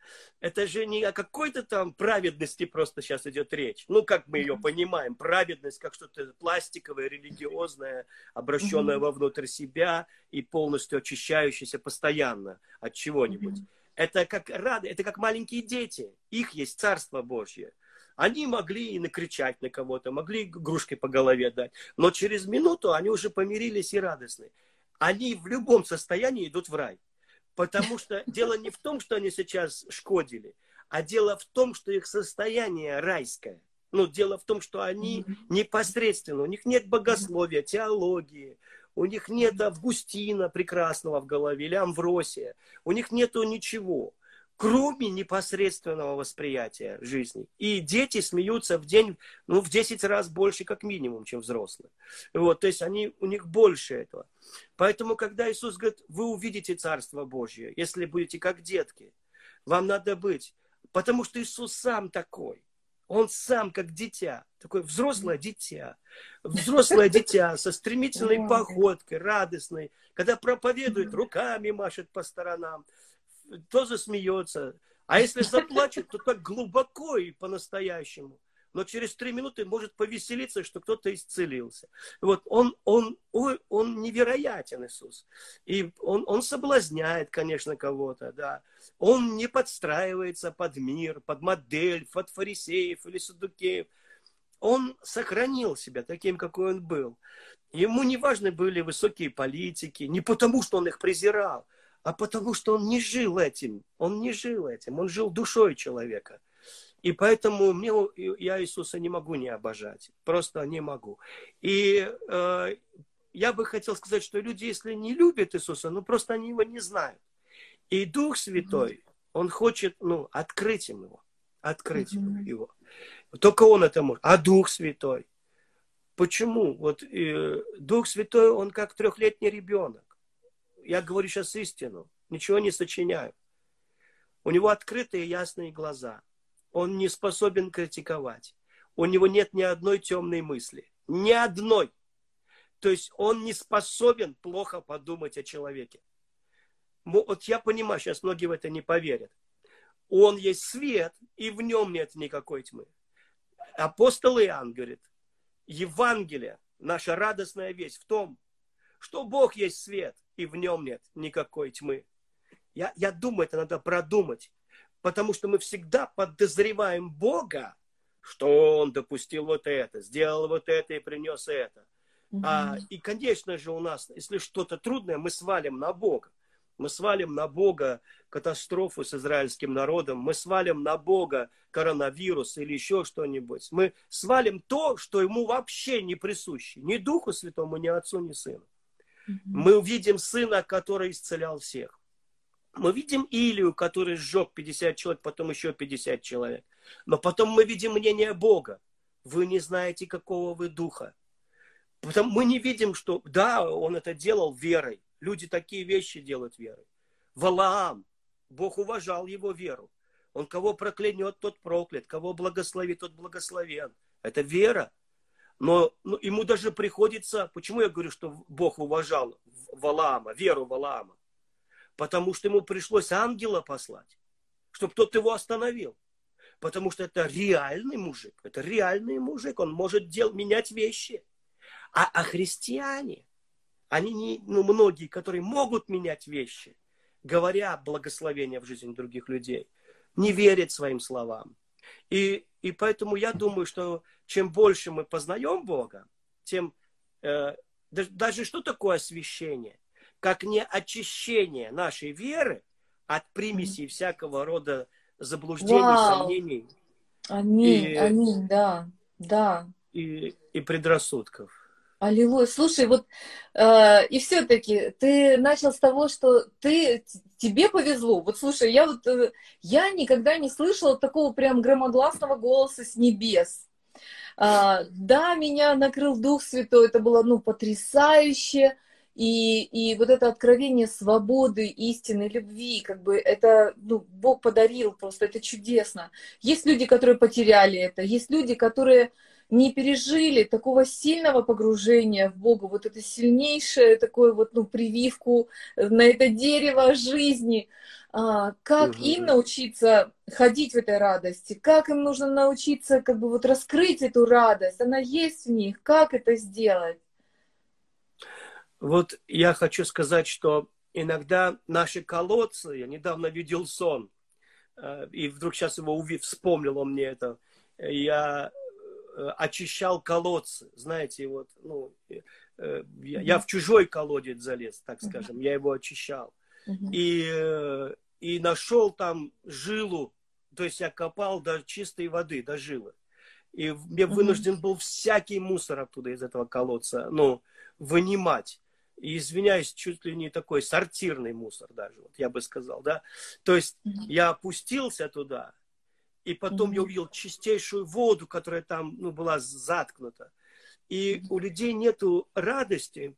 Speaker 2: Это же не о какой-то там праведности просто сейчас идет речь. Ну, как мы ее понимаем, праведность как что-то пластиковое, религиозное, обращенное вовнутрь себя и полностью очищающееся постоянно от чего-нибудь. Это как рады, это как маленькие дети. Их есть Царство Божье. Они могли и накричать на кого-то, могли игрушкой по голове дать. Но через минуту они уже помирились и радостны. Они в любом состоянии идут в рай. Потому что дело не в том, что они сейчас шкодили, а дело в том, что их состояние райское. Ну, дело в том, что они непосредственно, у них нет богословия, теологии, у них нет Августина прекрасного в голове или Амвросия, у них нету ничего. Кроме непосредственного восприятия жизни. И дети смеются в день, ну, в 10 раз больше, как минимум, чем взрослые. Вот, то есть они, у них больше этого. Поэтому, когда Иисус говорит, вы увидите Царство Божье, если будете как детки, вам надо быть. Потому что Иисус сам такой. Он сам как дитя, такое взрослое дитя, взрослое дитя со стремительной походкой, радостной, когда проповедует, руками машет по сторонам, тоже смеется. А если заплачет, то так глубоко и по-настоящему. Но через три минуты может повеселиться, что кто-то исцелился. Вот он, он, он, он невероятен, Иисус. И он, он соблазняет, конечно, кого-то, да. Он не подстраивается под мир, под модель, под фарисеев или садукеев. Он сохранил себя таким, какой он был. Ему не важны были высокие политики, не потому, что он их презирал, а потому что он не жил этим. Он не жил этим. Он жил душой человека. И поэтому мне, я Иисуса не могу не обожать. Просто не могу. И э, я бы хотел сказать, что люди, если не любят Иисуса, ну просто они его не знают. И Дух Святой, он хочет, ну, открыть им его. Открыть mm-hmm. его. Только он это может. А Дух Святой? Почему? Вот э, Дух Святой, он как трехлетний ребенок я говорю сейчас истину, ничего не сочиняю. У него открытые ясные глаза. Он не способен критиковать. У него нет ни одной темной мысли. Ни одной. То есть он не способен плохо подумать о человеке. Вот я понимаю, сейчас многие в это не поверят. Он есть свет, и в нем нет никакой тьмы. Апостол Иоанн говорит, Евангелие, наша радостная весть в том, что Бог есть свет, и в нем нет никакой тьмы. Я, я думаю, это надо продумать, потому что мы всегда подозреваем Бога, что Он допустил вот это, сделал вот это и принес это. Угу. А, и, конечно же, у нас, если что-то трудное, мы свалим на Бога. Мы свалим на Бога катастрофу с израильским народом, мы свалим на Бога коронавирус или еще что-нибудь. Мы свалим то, что ему вообще не присуще. Ни Духу Святому, ни Отцу, ни Сыну. Мы увидим сына, который исцелял всех. Мы видим Илию, который сжег 50 человек, потом еще 50 человек. Но потом мы видим мнение Бога. Вы не знаете, какого вы духа. Потом мы не видим, что да, он это делал верой. Люди такие вещи делают верой. Валаам, Бог уважал его веру. Он кого проклянет, тот проклят. Кого благословит, тот благословен. Это вера. Но ну, ему даже приходится, почему я говорю, что Бог уважал Валаама, веру Валаама? Потому что ему пришлось ангела послать, чтобы тот его остановил. Потому что это реальный мужик, это реальный мужик, он может дел, менять вещи. А, а христиане, они не, ну, многие, которые могут менять вещи, говоря благословения в жизни других людей, не верят своим словам. И, и поэтому я думаю, что чем больше мы познаем Бога, тем э, даже что такое освящение? Как не очищение нашей веры от примесей всякого рода заблуждений, Вау. сомнений.
Speaker 1: Аминь, и, аминь, да, да.
Speaker 2: И, и предрассудков.
Speaker 1: Аллилуйя. Слушай, вот э, и все-таки ты начал с того, что ты тебе повезло. Вот слушай, я вот э, я никогда не слышала такого прям громогласного голоса с небес. А, да, меня накрыл Дух Святой, это было, ну, потрясающе. И, и вот это откровение свободы, истины, любви, как бы это, ну, Бог подарил просто, это чудесно. Есть люди, которые потеряли это, есть люди, которые не пережили такого сильного погружения в Бога, вот это сильнейшее такое вот, ну, прививку на это дерево жизни. А, как угу. им научиться ходить в этой радости? Как им нужно научиться как бы вот раскрыть эту радость? Она есть в них. Как это сделать?
Speaker 2: Вот я хочу сказать, что иногда наши колодцы, я недавно видел сон, э, и вдруг сейчас его увидел, вспомнил он мне это, я э, очищал колодцы, знаете, вот, ну, э, я, я в чужой колодец залез, так скажем, я его очищал. И, э, и нашел там жилу, то есть я копал до чистой воды, до жилы. И мне вынужден был всякий мусор оттуда из этого колодца, ну, вынимать. и, извиняюсь, чуть ли не такой сортирный мусор даже, вот я бы сказал, да. То есть я опустился туда, и потом mm-hmm. я увидел чистейшую воду, которая там ну, была заткнута. И у людей нет радости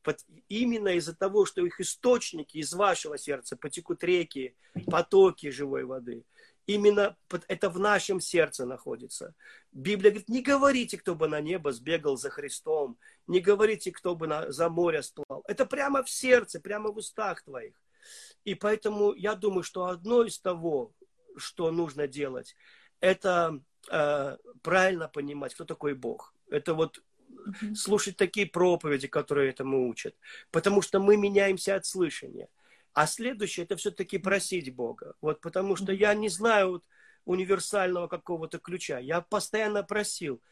Speaker 2: именно из-за того, что их источники из вашего сердца потекут реки, потоки живой воды. Именно это в нашем сердце находится. Библия говорит, не говорите, кто бы на небо сбегал за Христом, не говорите, кто бы на, за море сплал. Это прямо в сердце, прямо в устах твоих. И поэтому я думаю, что одно из того, что нужно делать, это э, правильно понимать, кто такой Бог. Это вот слушать такие проповеди, которые этому учат. Потому что мы меняемся от слышания. А следующее это все-таки просить Бога. Вот потому что я не знаю вот, универсального какого-то ключа. Я постоянно просил.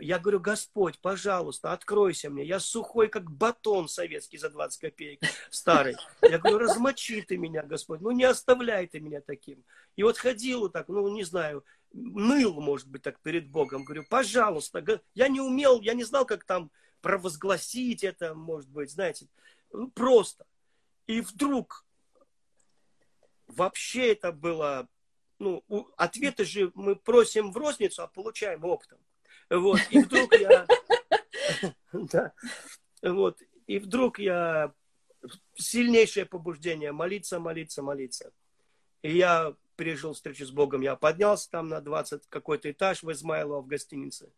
Speaker 2: Я говорю, Господь, пожалуйста, откройся мне. Я сухой, как батон советский за 20 копеек, старый. Я говорю, размочи ты меня, Господь. Ну, не оставляй ты меня таким. И вот ходил вот так, ну, не знаю, ныл, может быть, так перед Богом. Говорю, пожалуйста. Я не умел, я не знал, как там провозгласить это, может быть, знаете. Ну, просто. И вдруг вообще это было... Ну, ответы же мы просим в розницу, а получаем оптом. Вот. И вдруг я... Да. Вот. И вдруг я... Сильнейшее побуждение молиться, молиться, молиться. И я пережил встречу с Богом. Я поднялся там на 20 какой-то этаж в Измайлово в гостинице.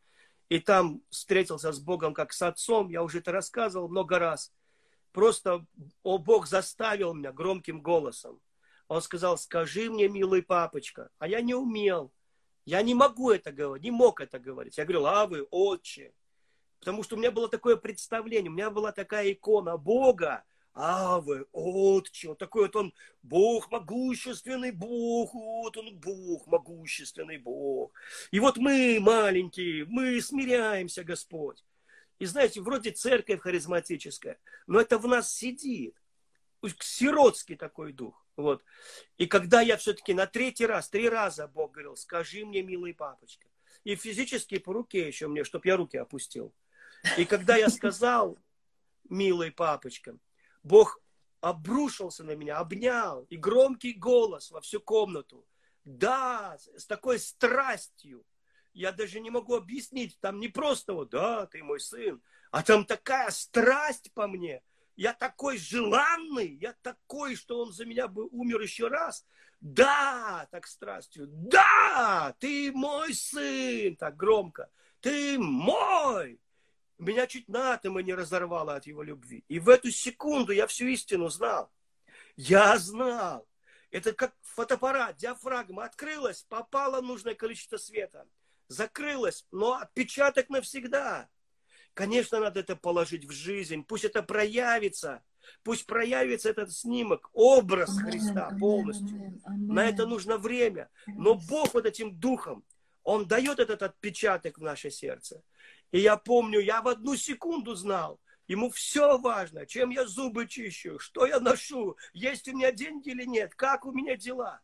Speaker 2: И там встретился с Богом как с отцом. Я уже это рассказывал много раз. Просто, о, Бог заставил меня громким голосом. Он сказал, скажи мне, милый папочка. А я не умел. Я не могу это говорить, не мог это говорить. Я говорил, а отче. Потому что у меня было такое представление, у меня была такая икона Бога, Авы, Отче, вот такой вот он Бог, могущественный Бог, вот он Бог, могущественный Бог. И вот мы маленькие, мы смиряемся, Господь. И знаете, вроде церковь харизматическая, но это в нас сидит. Сиротский такой дух. Вот. И когда я все-таки на третий раз, три раза Бог говорил, скажи мне, милый папочка. И физически по руке еще мне, чтобы я руки опустил. И когда я сказал, милый папочка, Бог обрушился на меня, обнял, и громкий голос во всю комнату. Да, с такой страстью. Я даже не могу объяснить. Там не просто вот, да, ты мой сын, а там такая страсть по мне. Я такой желанный, я такой, что он за меня бы умер еще раз. Да, так страстью. Да, ты мой сын, так громко. Ты мой. Меня чуть на атомы не разорвало от его любви. И в эту секунду я всю истину знал. Я знал. Это как фотоаппарат, диафрагма открылась, попало нужное количество света. Закрылась, но отпечаток навсегда. Конечно, надо это положить в жизнь. Пусть это проявится. Пусть проявится этот снимок, образ Христа полностью. На это нужно время. Но Бог вот этим духом, Он дает этот отпечаток в наше сердце. И я помню, я в одну секунду знал, ему все важно, чем я зубы чищу, что я ношу, есть у меня деньги или нет, как у меня дела.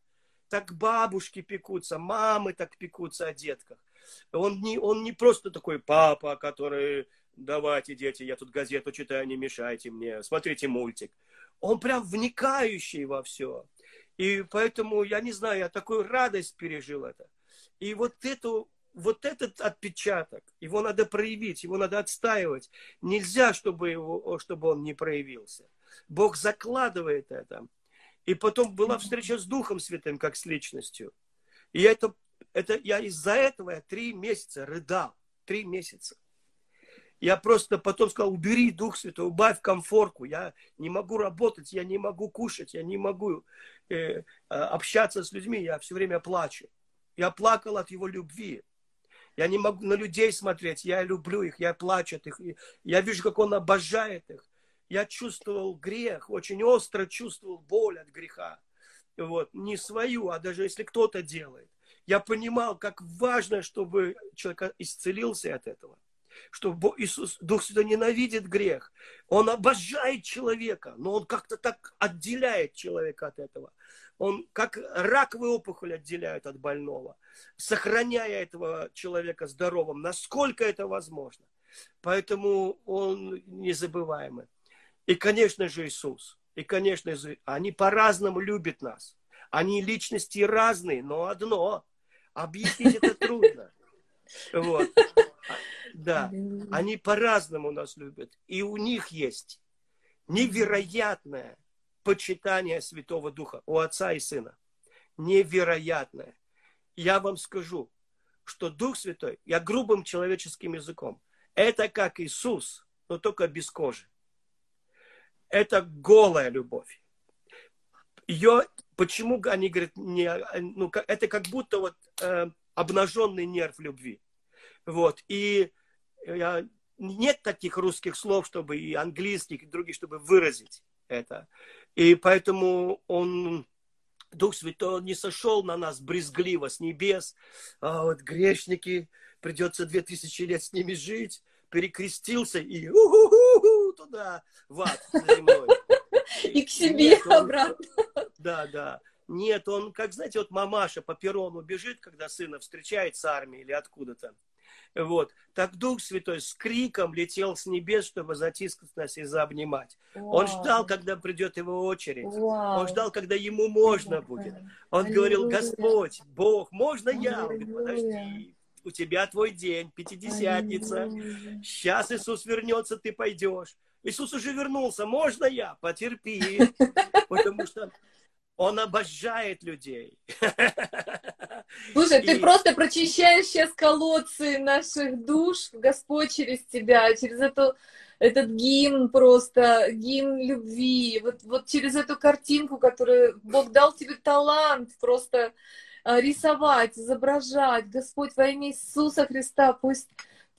Speaker 2: Так бабушки пекутся, мамы так пекутся о детках. Он не, он не просто такой папа, который, давайте, дети, я тут газету читаю, не мешайте мне, смотрите мультик. Он прям вникающий во все. И поэтому, я не знаю, я такую радость пережил это. И вот эту вот этот отпечаток, его надо проявить, его надо отстаивать. Нельзя, чтобы, его, чтобы он не проявился. Бог закладывает это. И потом была встреча с Духом Святым, как с личностью. И это, это, я из-за этого я три месяца рыдал. Три месяца. Я просто потом сказал, убери Дух Святой, убавь комфорку. Я не могу работать, я не могу кушать, я не могу э, общаться с людьми, я все время плачу. Я плакал от его любви. Я не могу на людей смотреть, я люблю их, я плачу от их. Я вижу, как он обожает их. Я чувствовал грех, очень остро чувствовал боль от греха. Вот. Не свою, а даже если кто-то делает. Я понимал, как важно, чтобы человек исцелился от этого. Что Иисус, Дух Святой ненавидит грех. Он обожает человека, но он как-то так отделяет человека от этого. Он как раковую опухоль отделяет от больного, сохраняя этого человека здоровым, насколько это возможно. Поэтому он незабываемый. И, конечно же, Иисус. И, конечно же, они по-разному любят нас. Они личности разные, но одно. Объяснить это трудно. Вот. Да. Они по-разному нас любят. И у них есть невероятное почитание Святого Духа у Отца и Сына. Невероятное. Я вам скажу, что Дух Святой, я грубым человеческим языком, это как Иисус, но только без кожи. Это голая любовь. Ее, почему они говорят, не, ну, это как будто вот э, обнаженный нерв любви. Вот. И нет таких русских слов, чтобы и английских, и других, чтобы выразить это. И поэтому он, Дух Святой, он не сошел на нас брезгливо с небес. А вот грешники, придется две тысячи лет с ними жить. Перекрестился и туда, в ад земной.
Speaker 1: И к себе Нет, он, обратно.
Speaker 2: Да, да. Нет, он, как, знаете, вот мамаша по перрону бежит, когда сына встречает с армией или откуда-то. Вот. Так Дух Святой с криком летел с небес, чтобы затискать нас и заобнимать. Вау. Он ждал, когда придет его очередь. Вау. Он ждал, когда ему можно Вау. будет. Он Аллилуйя. говорил, Господь, Бог, можно я? Он говорит, подожди, у тебя твой день, пятидесятница. Аллилуйя. Сейчас Иисус вернется, ты пойдешь. Иисус уже вернулся, можно я? Потерпи. Потому что он обожает людей.
Speaker 1: Слушай, и... ты просто прочищаешь сейчас колодцы наших душ, Господь через тебя, через эту, этот гимн просто, гимн любви, вот, вот через эту картинку, которую Бог дал тебе талант просто а, рисовать, изображать. Господь во имя Иисуса Христа, пусть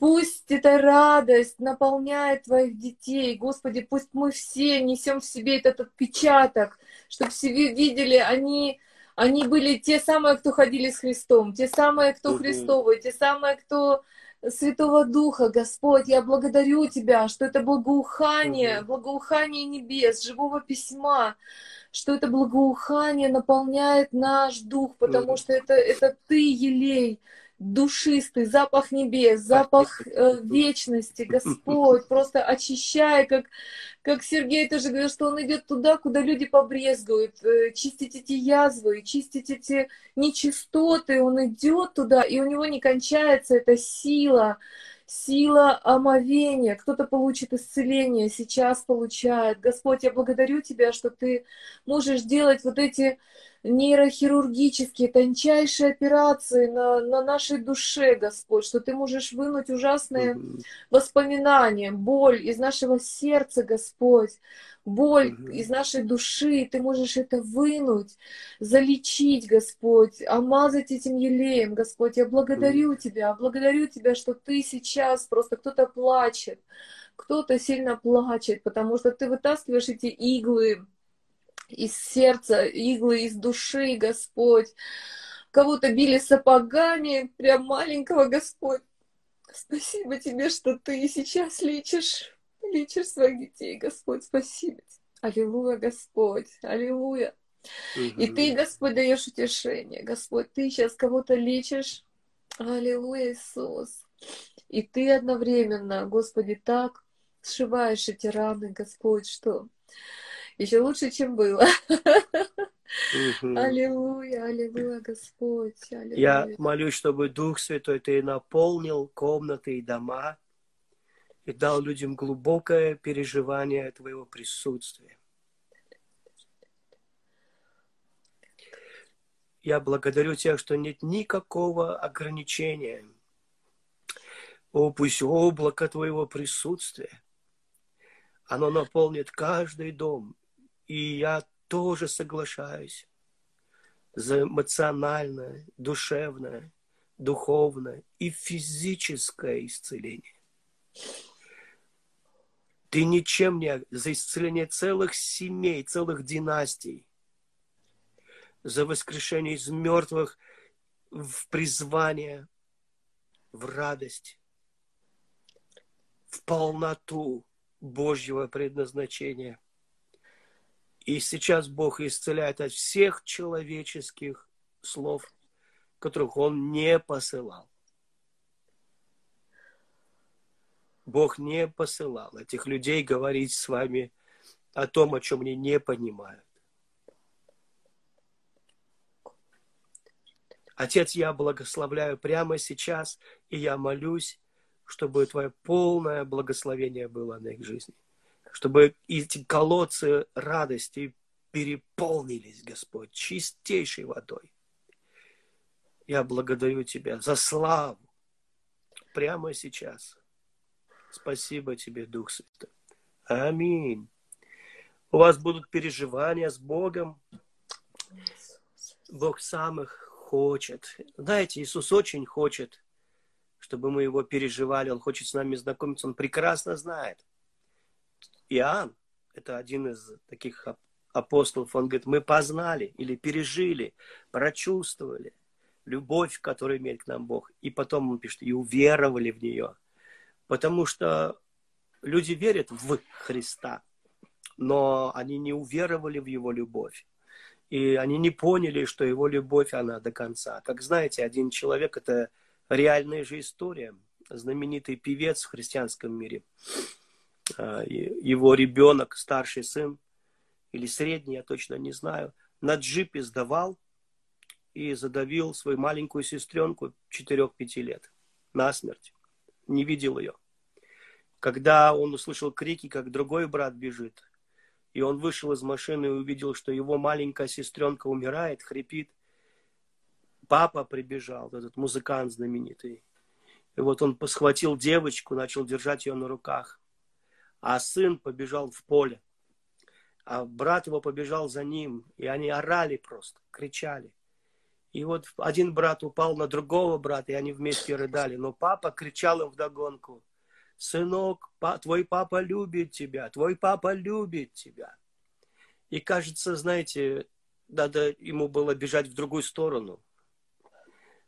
Speaker 1: Пусть эта радость наполняет твоих детей. Господи, пусть мы все несем в себе этот отпечаток, чтобы все видели, они, они были те самые, кто ходили с Христом, те самые, кто Христовые, те самые, кто Святого Духа, Господь, я благодарю Тебя, что это благоухание, благоухание небес, живого письма, что это благоухание наполняет наш дух, потому что это, это Ты, елей, душистый, запах небес, запах э, вечности, Господь, просто очищай, как, как Сергей тоже говорил, что он идет туда, куда люди побрезгуют, э, чистить эти язвы, чистить эти нечистоты, он идет туда, и у него не кончается эта сила, сила омовения, кто-то получит исцеление, сейчас получает. Господь, я благодарю Тебя, что Ты можешь делать вот эти нейрохирургические, тончайшие операции на, на нашей душе, Господь, что Ты можешь вынуть ужасные mm-hmm. воспоминания, боль из нашего сердца, Господь, боль mm-hmm. из нашей души, Ты можешь это вынуть, залечить, Господь, омазать этим елеем, Господь. Я благодарю mm-hmm. Тебя, благодарю Тебя, что Ты сейчас просто кто-то плачет, кто-то сильно плачет, потому что Ты вытаскиваешь эти иглы, из сердца, иглы из души, Господь. Кого-то били сапогами, прям маленького, Господь. Спасибо тебе, что ты сейчас лечишь, лечишь своих детей, Господь, спасибо. Аллилуйя, Господь, аллилуйя. И ты, Господь, даешь утешение, Господь, ты сейчас кого-то лечишь, аллилуйя, Иисус. И ты одновременно, Господи, так сшиваешь эти раны, Господь, что еще лучше, чем было. Аллилуйя, аллилуйя, Господь. Аллилуйя.
Speaker 2: Я молюсь, чтобы Дух Святой Ты наполнил комнаты и дома и дал людям глубокое переживание Твоего присутствия. Я благодарю Тебя, что нет никакого ограничения. О, пусть облако Твоего присутствия, оно наполнит каждый дом, и я тоже соглашаюсь за эмоциональное, душевное, духовное и физическое исцеление. Ты ничем не за исцеление целых семей, целых династий, за воскрешение из мертвых в призвание, в радость, в полноту Божьего предназначения. И сейчас Бог исцеляет от всех человеческих слов, которых Он не посылал. Бог не посылал этих людей говорить с вами о том, о чем они не понимают. Отец, я благословляю прямо сейчас, и я молюсь, чтобы Твое полное благословение было на их жизни. Чтобы эти колодцы радости переполнились, Господь, чистейшей водой. Я благодарю Тебя за славу прямо сейчас. Спасибо Тебе, Дух Святой. Аминь. У вас будут переживания с Богом. Бог сам их хочет. Знаете, Иисус очень хочет, чтобы мы его переживали. Он хочет с нами знакомиться. Он прекрасно знает. Иоанн, это один из таких апостолов, он говорит, мы познали или пережили, прочувствовали любовь, которую имеет к нам Бог. И потом он пишет, и уверовали в нее. Потому что люди верят в Христа, но они не уверовали в Его любовь. И они не поняли, что Его любовь, она до конца. Как знаете, один человек – это реальная же история. Знаменитый певец в христианском мире. А, его ребенок, старший сын, или средний, я точно не знаю, на джипе сдавал и задавил свою маленькую сестренку 4-5 лет насмерть. Не видел ее. Когда он услышал крики, как другой брат бежит, и он вышел из машины и увидел, что его маленькая сестренка умирает, хрипит, папа прибежал, этот музыкант знаменитый. И вот он схватил девочку, начал держать ее на руках. А сын побежал в поле. А брат его побежал за ним. И они орали просто, кричали. И вот один брат упал на другого брата, и они вместе рыдали. Но папа кричал им вдогонку. Сынок, твой папа любит тебя, твой папа любит тебя. И кажется, знаете, надо ему было бежать в другую сторону.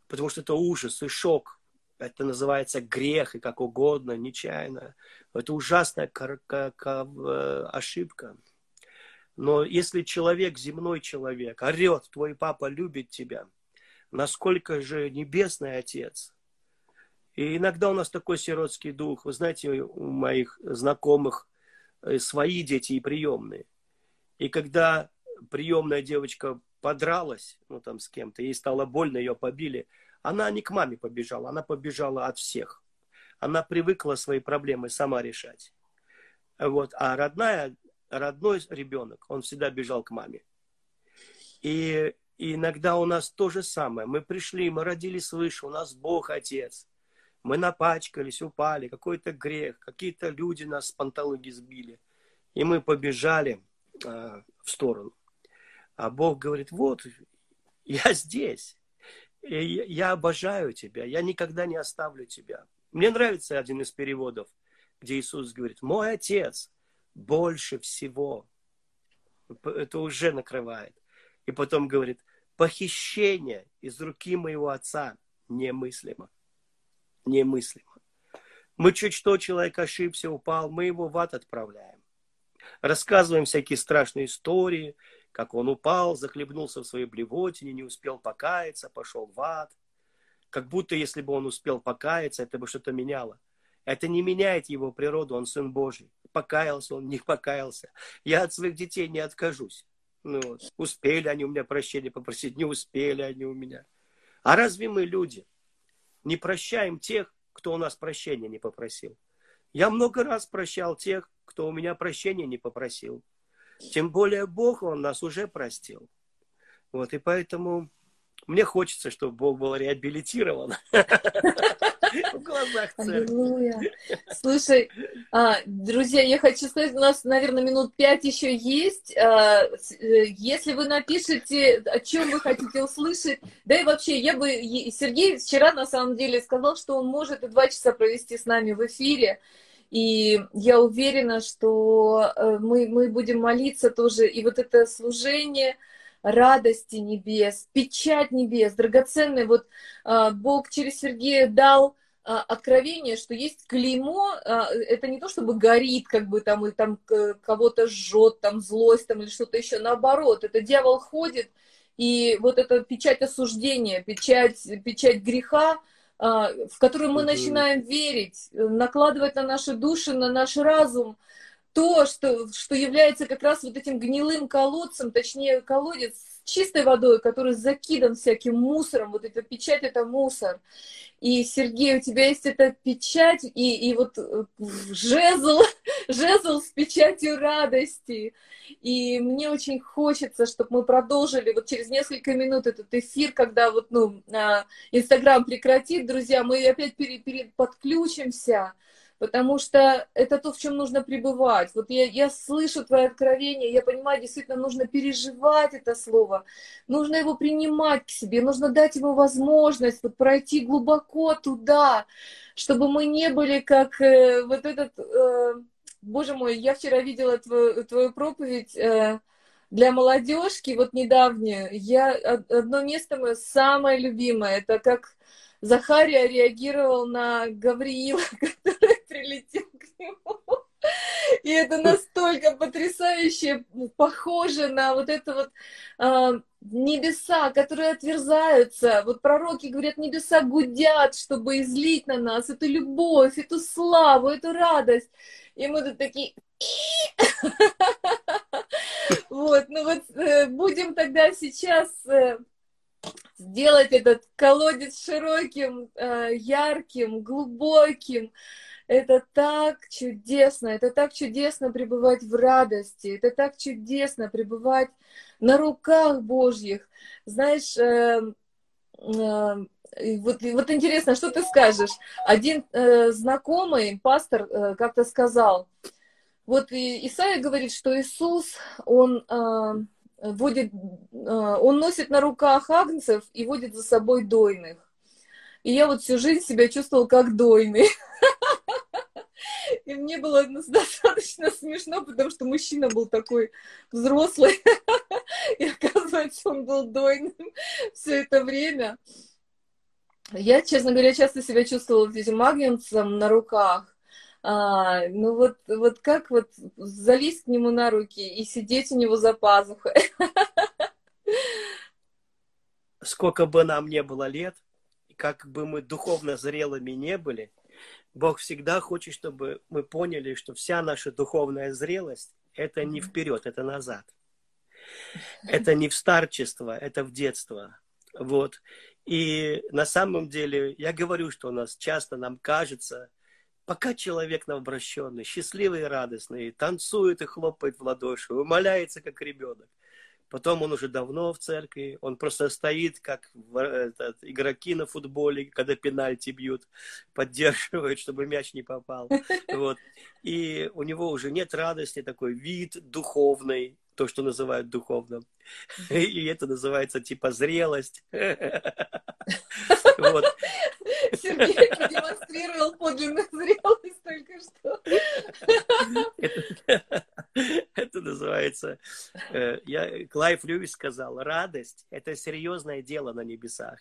Speaker 2: Потому что это ужас и шок. Это называется грех и как угодно, нечаянно. Это ужасная э, ошибка. Но если человек, земной человек, орет, твой папа любит тебя, насколько же небесный отец. И иногда у нас такой сиротский дух. Вы знаете, у моих знакомых э, свои дети и приемные. И когда приемная девочка подралась, ну там с кем-то, ей стало больно, ее побили, она не к маме побежала, она побежала от всех. Она привыкла свои проблемы сама решать. Вот. А родная родной ребенок, он всегда бежал к маме. И, иногда у нас то же самое. Мы пришли, мы родились свыше, у нас Бог Отец. Мы напачкались, упали, какой-то грех, какие-то люди нас с панталыги сбили. И мы побежали э, в сторону. А Бог говорит, вот, я здесь. Я обожаю тебя, я никогда не оставлю тебя. Мне нравится один из переводов, где Иисус говорит, мой Отец больше всего. Это уже накрывает. И потом говорит, похищение из руки моего отца немыслимо. Немыслимо. Мы чуть что, человек ошибся, упал, мы его в ад отправляем. Рассказываем всякие страшные истории, как он упал, захлебнулся в своей блевотине, не успел покаяться, пошел в ад. Как будто, если бы он успел покаяться, это бы что-то меняло. Это не меняет его природу, он сын Божий. Покаялся он, не покаялся. Я от своих детей не откажусь. Ну. Успели они у меня прощения попросить, не успели они у меня. А разве мы, люди, не прощаем тех, кто у нас прощения не попросил? Я много раз прощал тех, кто у меня прощения не попросил. Тем более Бог, Он нас уже простил. Вот, и поэтому мне хочется, чтобы Бог был реабилитирован.
Speaker 1: В глазах Аллилуйя. Слушай, а, друзья, я хочу сказать, у нас, наверное, минут пять еще есть. А, э, если вы напишете, о чем вы хотите услышать, да и вообще, я бы... Сергей вчера, на самом деле, сказал, что он может и два часа провести с нами в эфире. И я уверена, что э, мы, мы будем молиться тоже. И вот это служение, радости небес, печать небес, драгоценный. Вот а, Бог через Сергея дал а, откровение, что есть клеймо, а, это не то, чтобы горит, как бы там, или там кого-то жжет, там злость, там, или что-то еще, наоборот, это дьявол ходит, и вот эта печать осуждения, печать, печать греха, в которую мы начинаем верить, накладывать на наши души, на наш разум, то, что, что является как раз вот этим гнилым колодцем, точнее колодец чистой водой, который закидан всяким мусором, вот эта печать это мусор. И, Сергей, у тебя есть эта печать, и, и вот э, жезл, жезл с печатью радости. И мне очень хочется, чтобы мы продолжили вот через несколько минут этот эфир, когда вот, ну, а, Инстаграм прекратит, друзья, мы опять пере, пере, подключимся потому что это то, в чем нужно пребывать. Вот я, я слышу твои откровения, я понимаю, действительно нужно переживать это слово, нужно его принимать к себе, нужно дать ему возможность вот пройти глубоко туда, чтобы мы не были как э, вот этот, э, боже мой, я вчера видела твою, твою проповедь, э, для молодежки, вот недавнее, я одно место мое самое любимое, это как Захария реагировал на Гавриила, который прилетел к нему. И это настолько потрясающе похоже на вот это вот э, небеса, которые отверзаются. Вот пророки говорят, небеса гудят, чтобы излить на нас эту любовь, эту славу, эту радость. И мы тут такие... Вот, ну вот э, будем тогда сейчас э, сделать этот колодец широким, э, ярким, глубоким. Это так чудесно, это так чудесно пребывать в радости, это так чудесно пребывать на руках Божьих. Знаешь, э, э, вот, вот интересно, что ты скажешь? Один знакомый пастор как-то сказал, вот Исаия говорит, что Иисус, он водит, а, он носит на руках агнцев и водит за собой дойных. И я вот всю жизнь себя чувствовала как дойный. И мне было достаточно смешно, потому что мужчина был такой взрослый. И оказывается, он был дойным все это время. Я, честно говоря, часто себя чувствовала этим агнцем на руках. А, ну вот, вот как вот залезть к нему на руки и сидеть у него за пазухой.
Speaker 2: Сколько бы нам не было лет, как бы мы духовно зрелыми не были, Бог всегда хочет, чтобы мы поняли, что вся наша духовная зрелость – это не вперед, это назад. Это не в старчество, это в детство. Вот. И на самом деле, я говорю, что у нас часто нам кажется, Пока человек новообращенный, счастливый и радостный, танцует и хлопает в ладоши, умоляется, как ребенок. Потом он уже давно в церкви, он просто стоит, как этот, игроки на футболе, когда пенальти бьют, поддерживает, чтобы мяч не попал. Вот. И у него уже нет радости, такой вид духовный, то, что называют духовным. И это называется типа зрелость.
Speaker 1: Вот. Сергей продемонстрировал подлинную зрелость только что.
Speaker 2: Это, это называется, э, я, Клайв Льюис сказал, радость – это серьезное дело на небесах.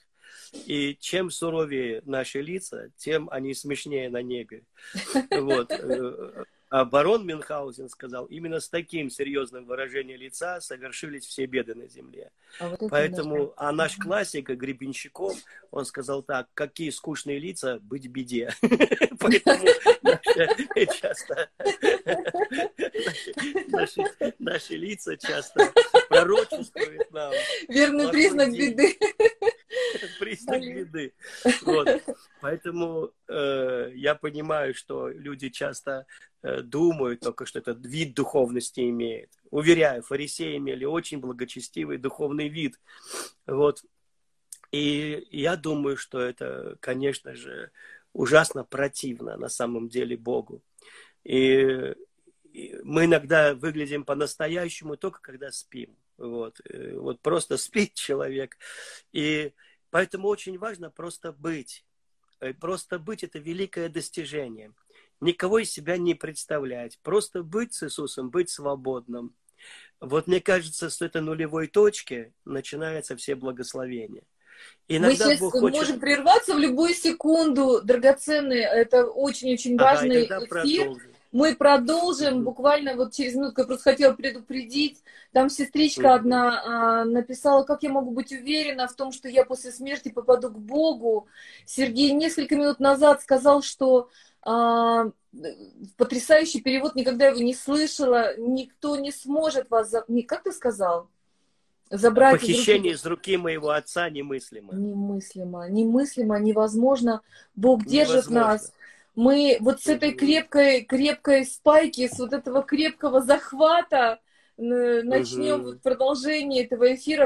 Speaker 2: И чем суровее наши лица, тем они смешнее на небе. Вот. Э, а барон Мюнхгаузен сказал, именно с таким серьезным выражением лица совершились все беды на земле. А вот Поэтому, а наш классик Гребенщиков, он сказал так, какие скучные лица, быть беде. Поэтому часто наши лица часто пророчествуют нам.
Speaker 1: Верный признак беды.
Speaker 2: Признак беды. Вот. Поэтому э, я понимаю, что люди часто э, думают только, что это вид духовности имеет. Уверяю, фарисеи имели очень благочестивый духовный вид. Вот. И я думаю, что это, конечно же, ужасно противно на самом деле Богу. И мы иногда выглядим по-настоящему только когда спим. Вот. Э, вот просто спит человек. И поэтому очень важно просто быть. Э, просто быть – это великое достижение. Никого из себя не представлять. Просто быть с Иисусом, быть свободным. Вот мне кажется, с этой нулевой точки начинаются все благословения.
Speaker 1: Иногда Мы сейчас Бог хочет... можем прерваться в любую секунду, драгоценный. Это очень-очень важный ага, эфир. Продолжим. Мы продолжим буквально вот через минутку. Я просто хотела предупредить. Там сестричка одна а, написала, как я могу быть уверена в том, что я после смерти попаду к Богу. Сергей несколько минут назад сказал, что А, потрясающий перевод, никогда его не слышала. Никто не сможет вас... За... Как ты сказал?
Speaker 2: Забрать Похищение из руки... из руки моего отца немыслимо.
Speaker 1: Немыслимо. Немыслимо, невозможно. Бог держит невозможно. нас. Мы вот с этой крепкой, крепкой спайки, с вот этого крепкого захвата начнем угу. продолжение этого эфира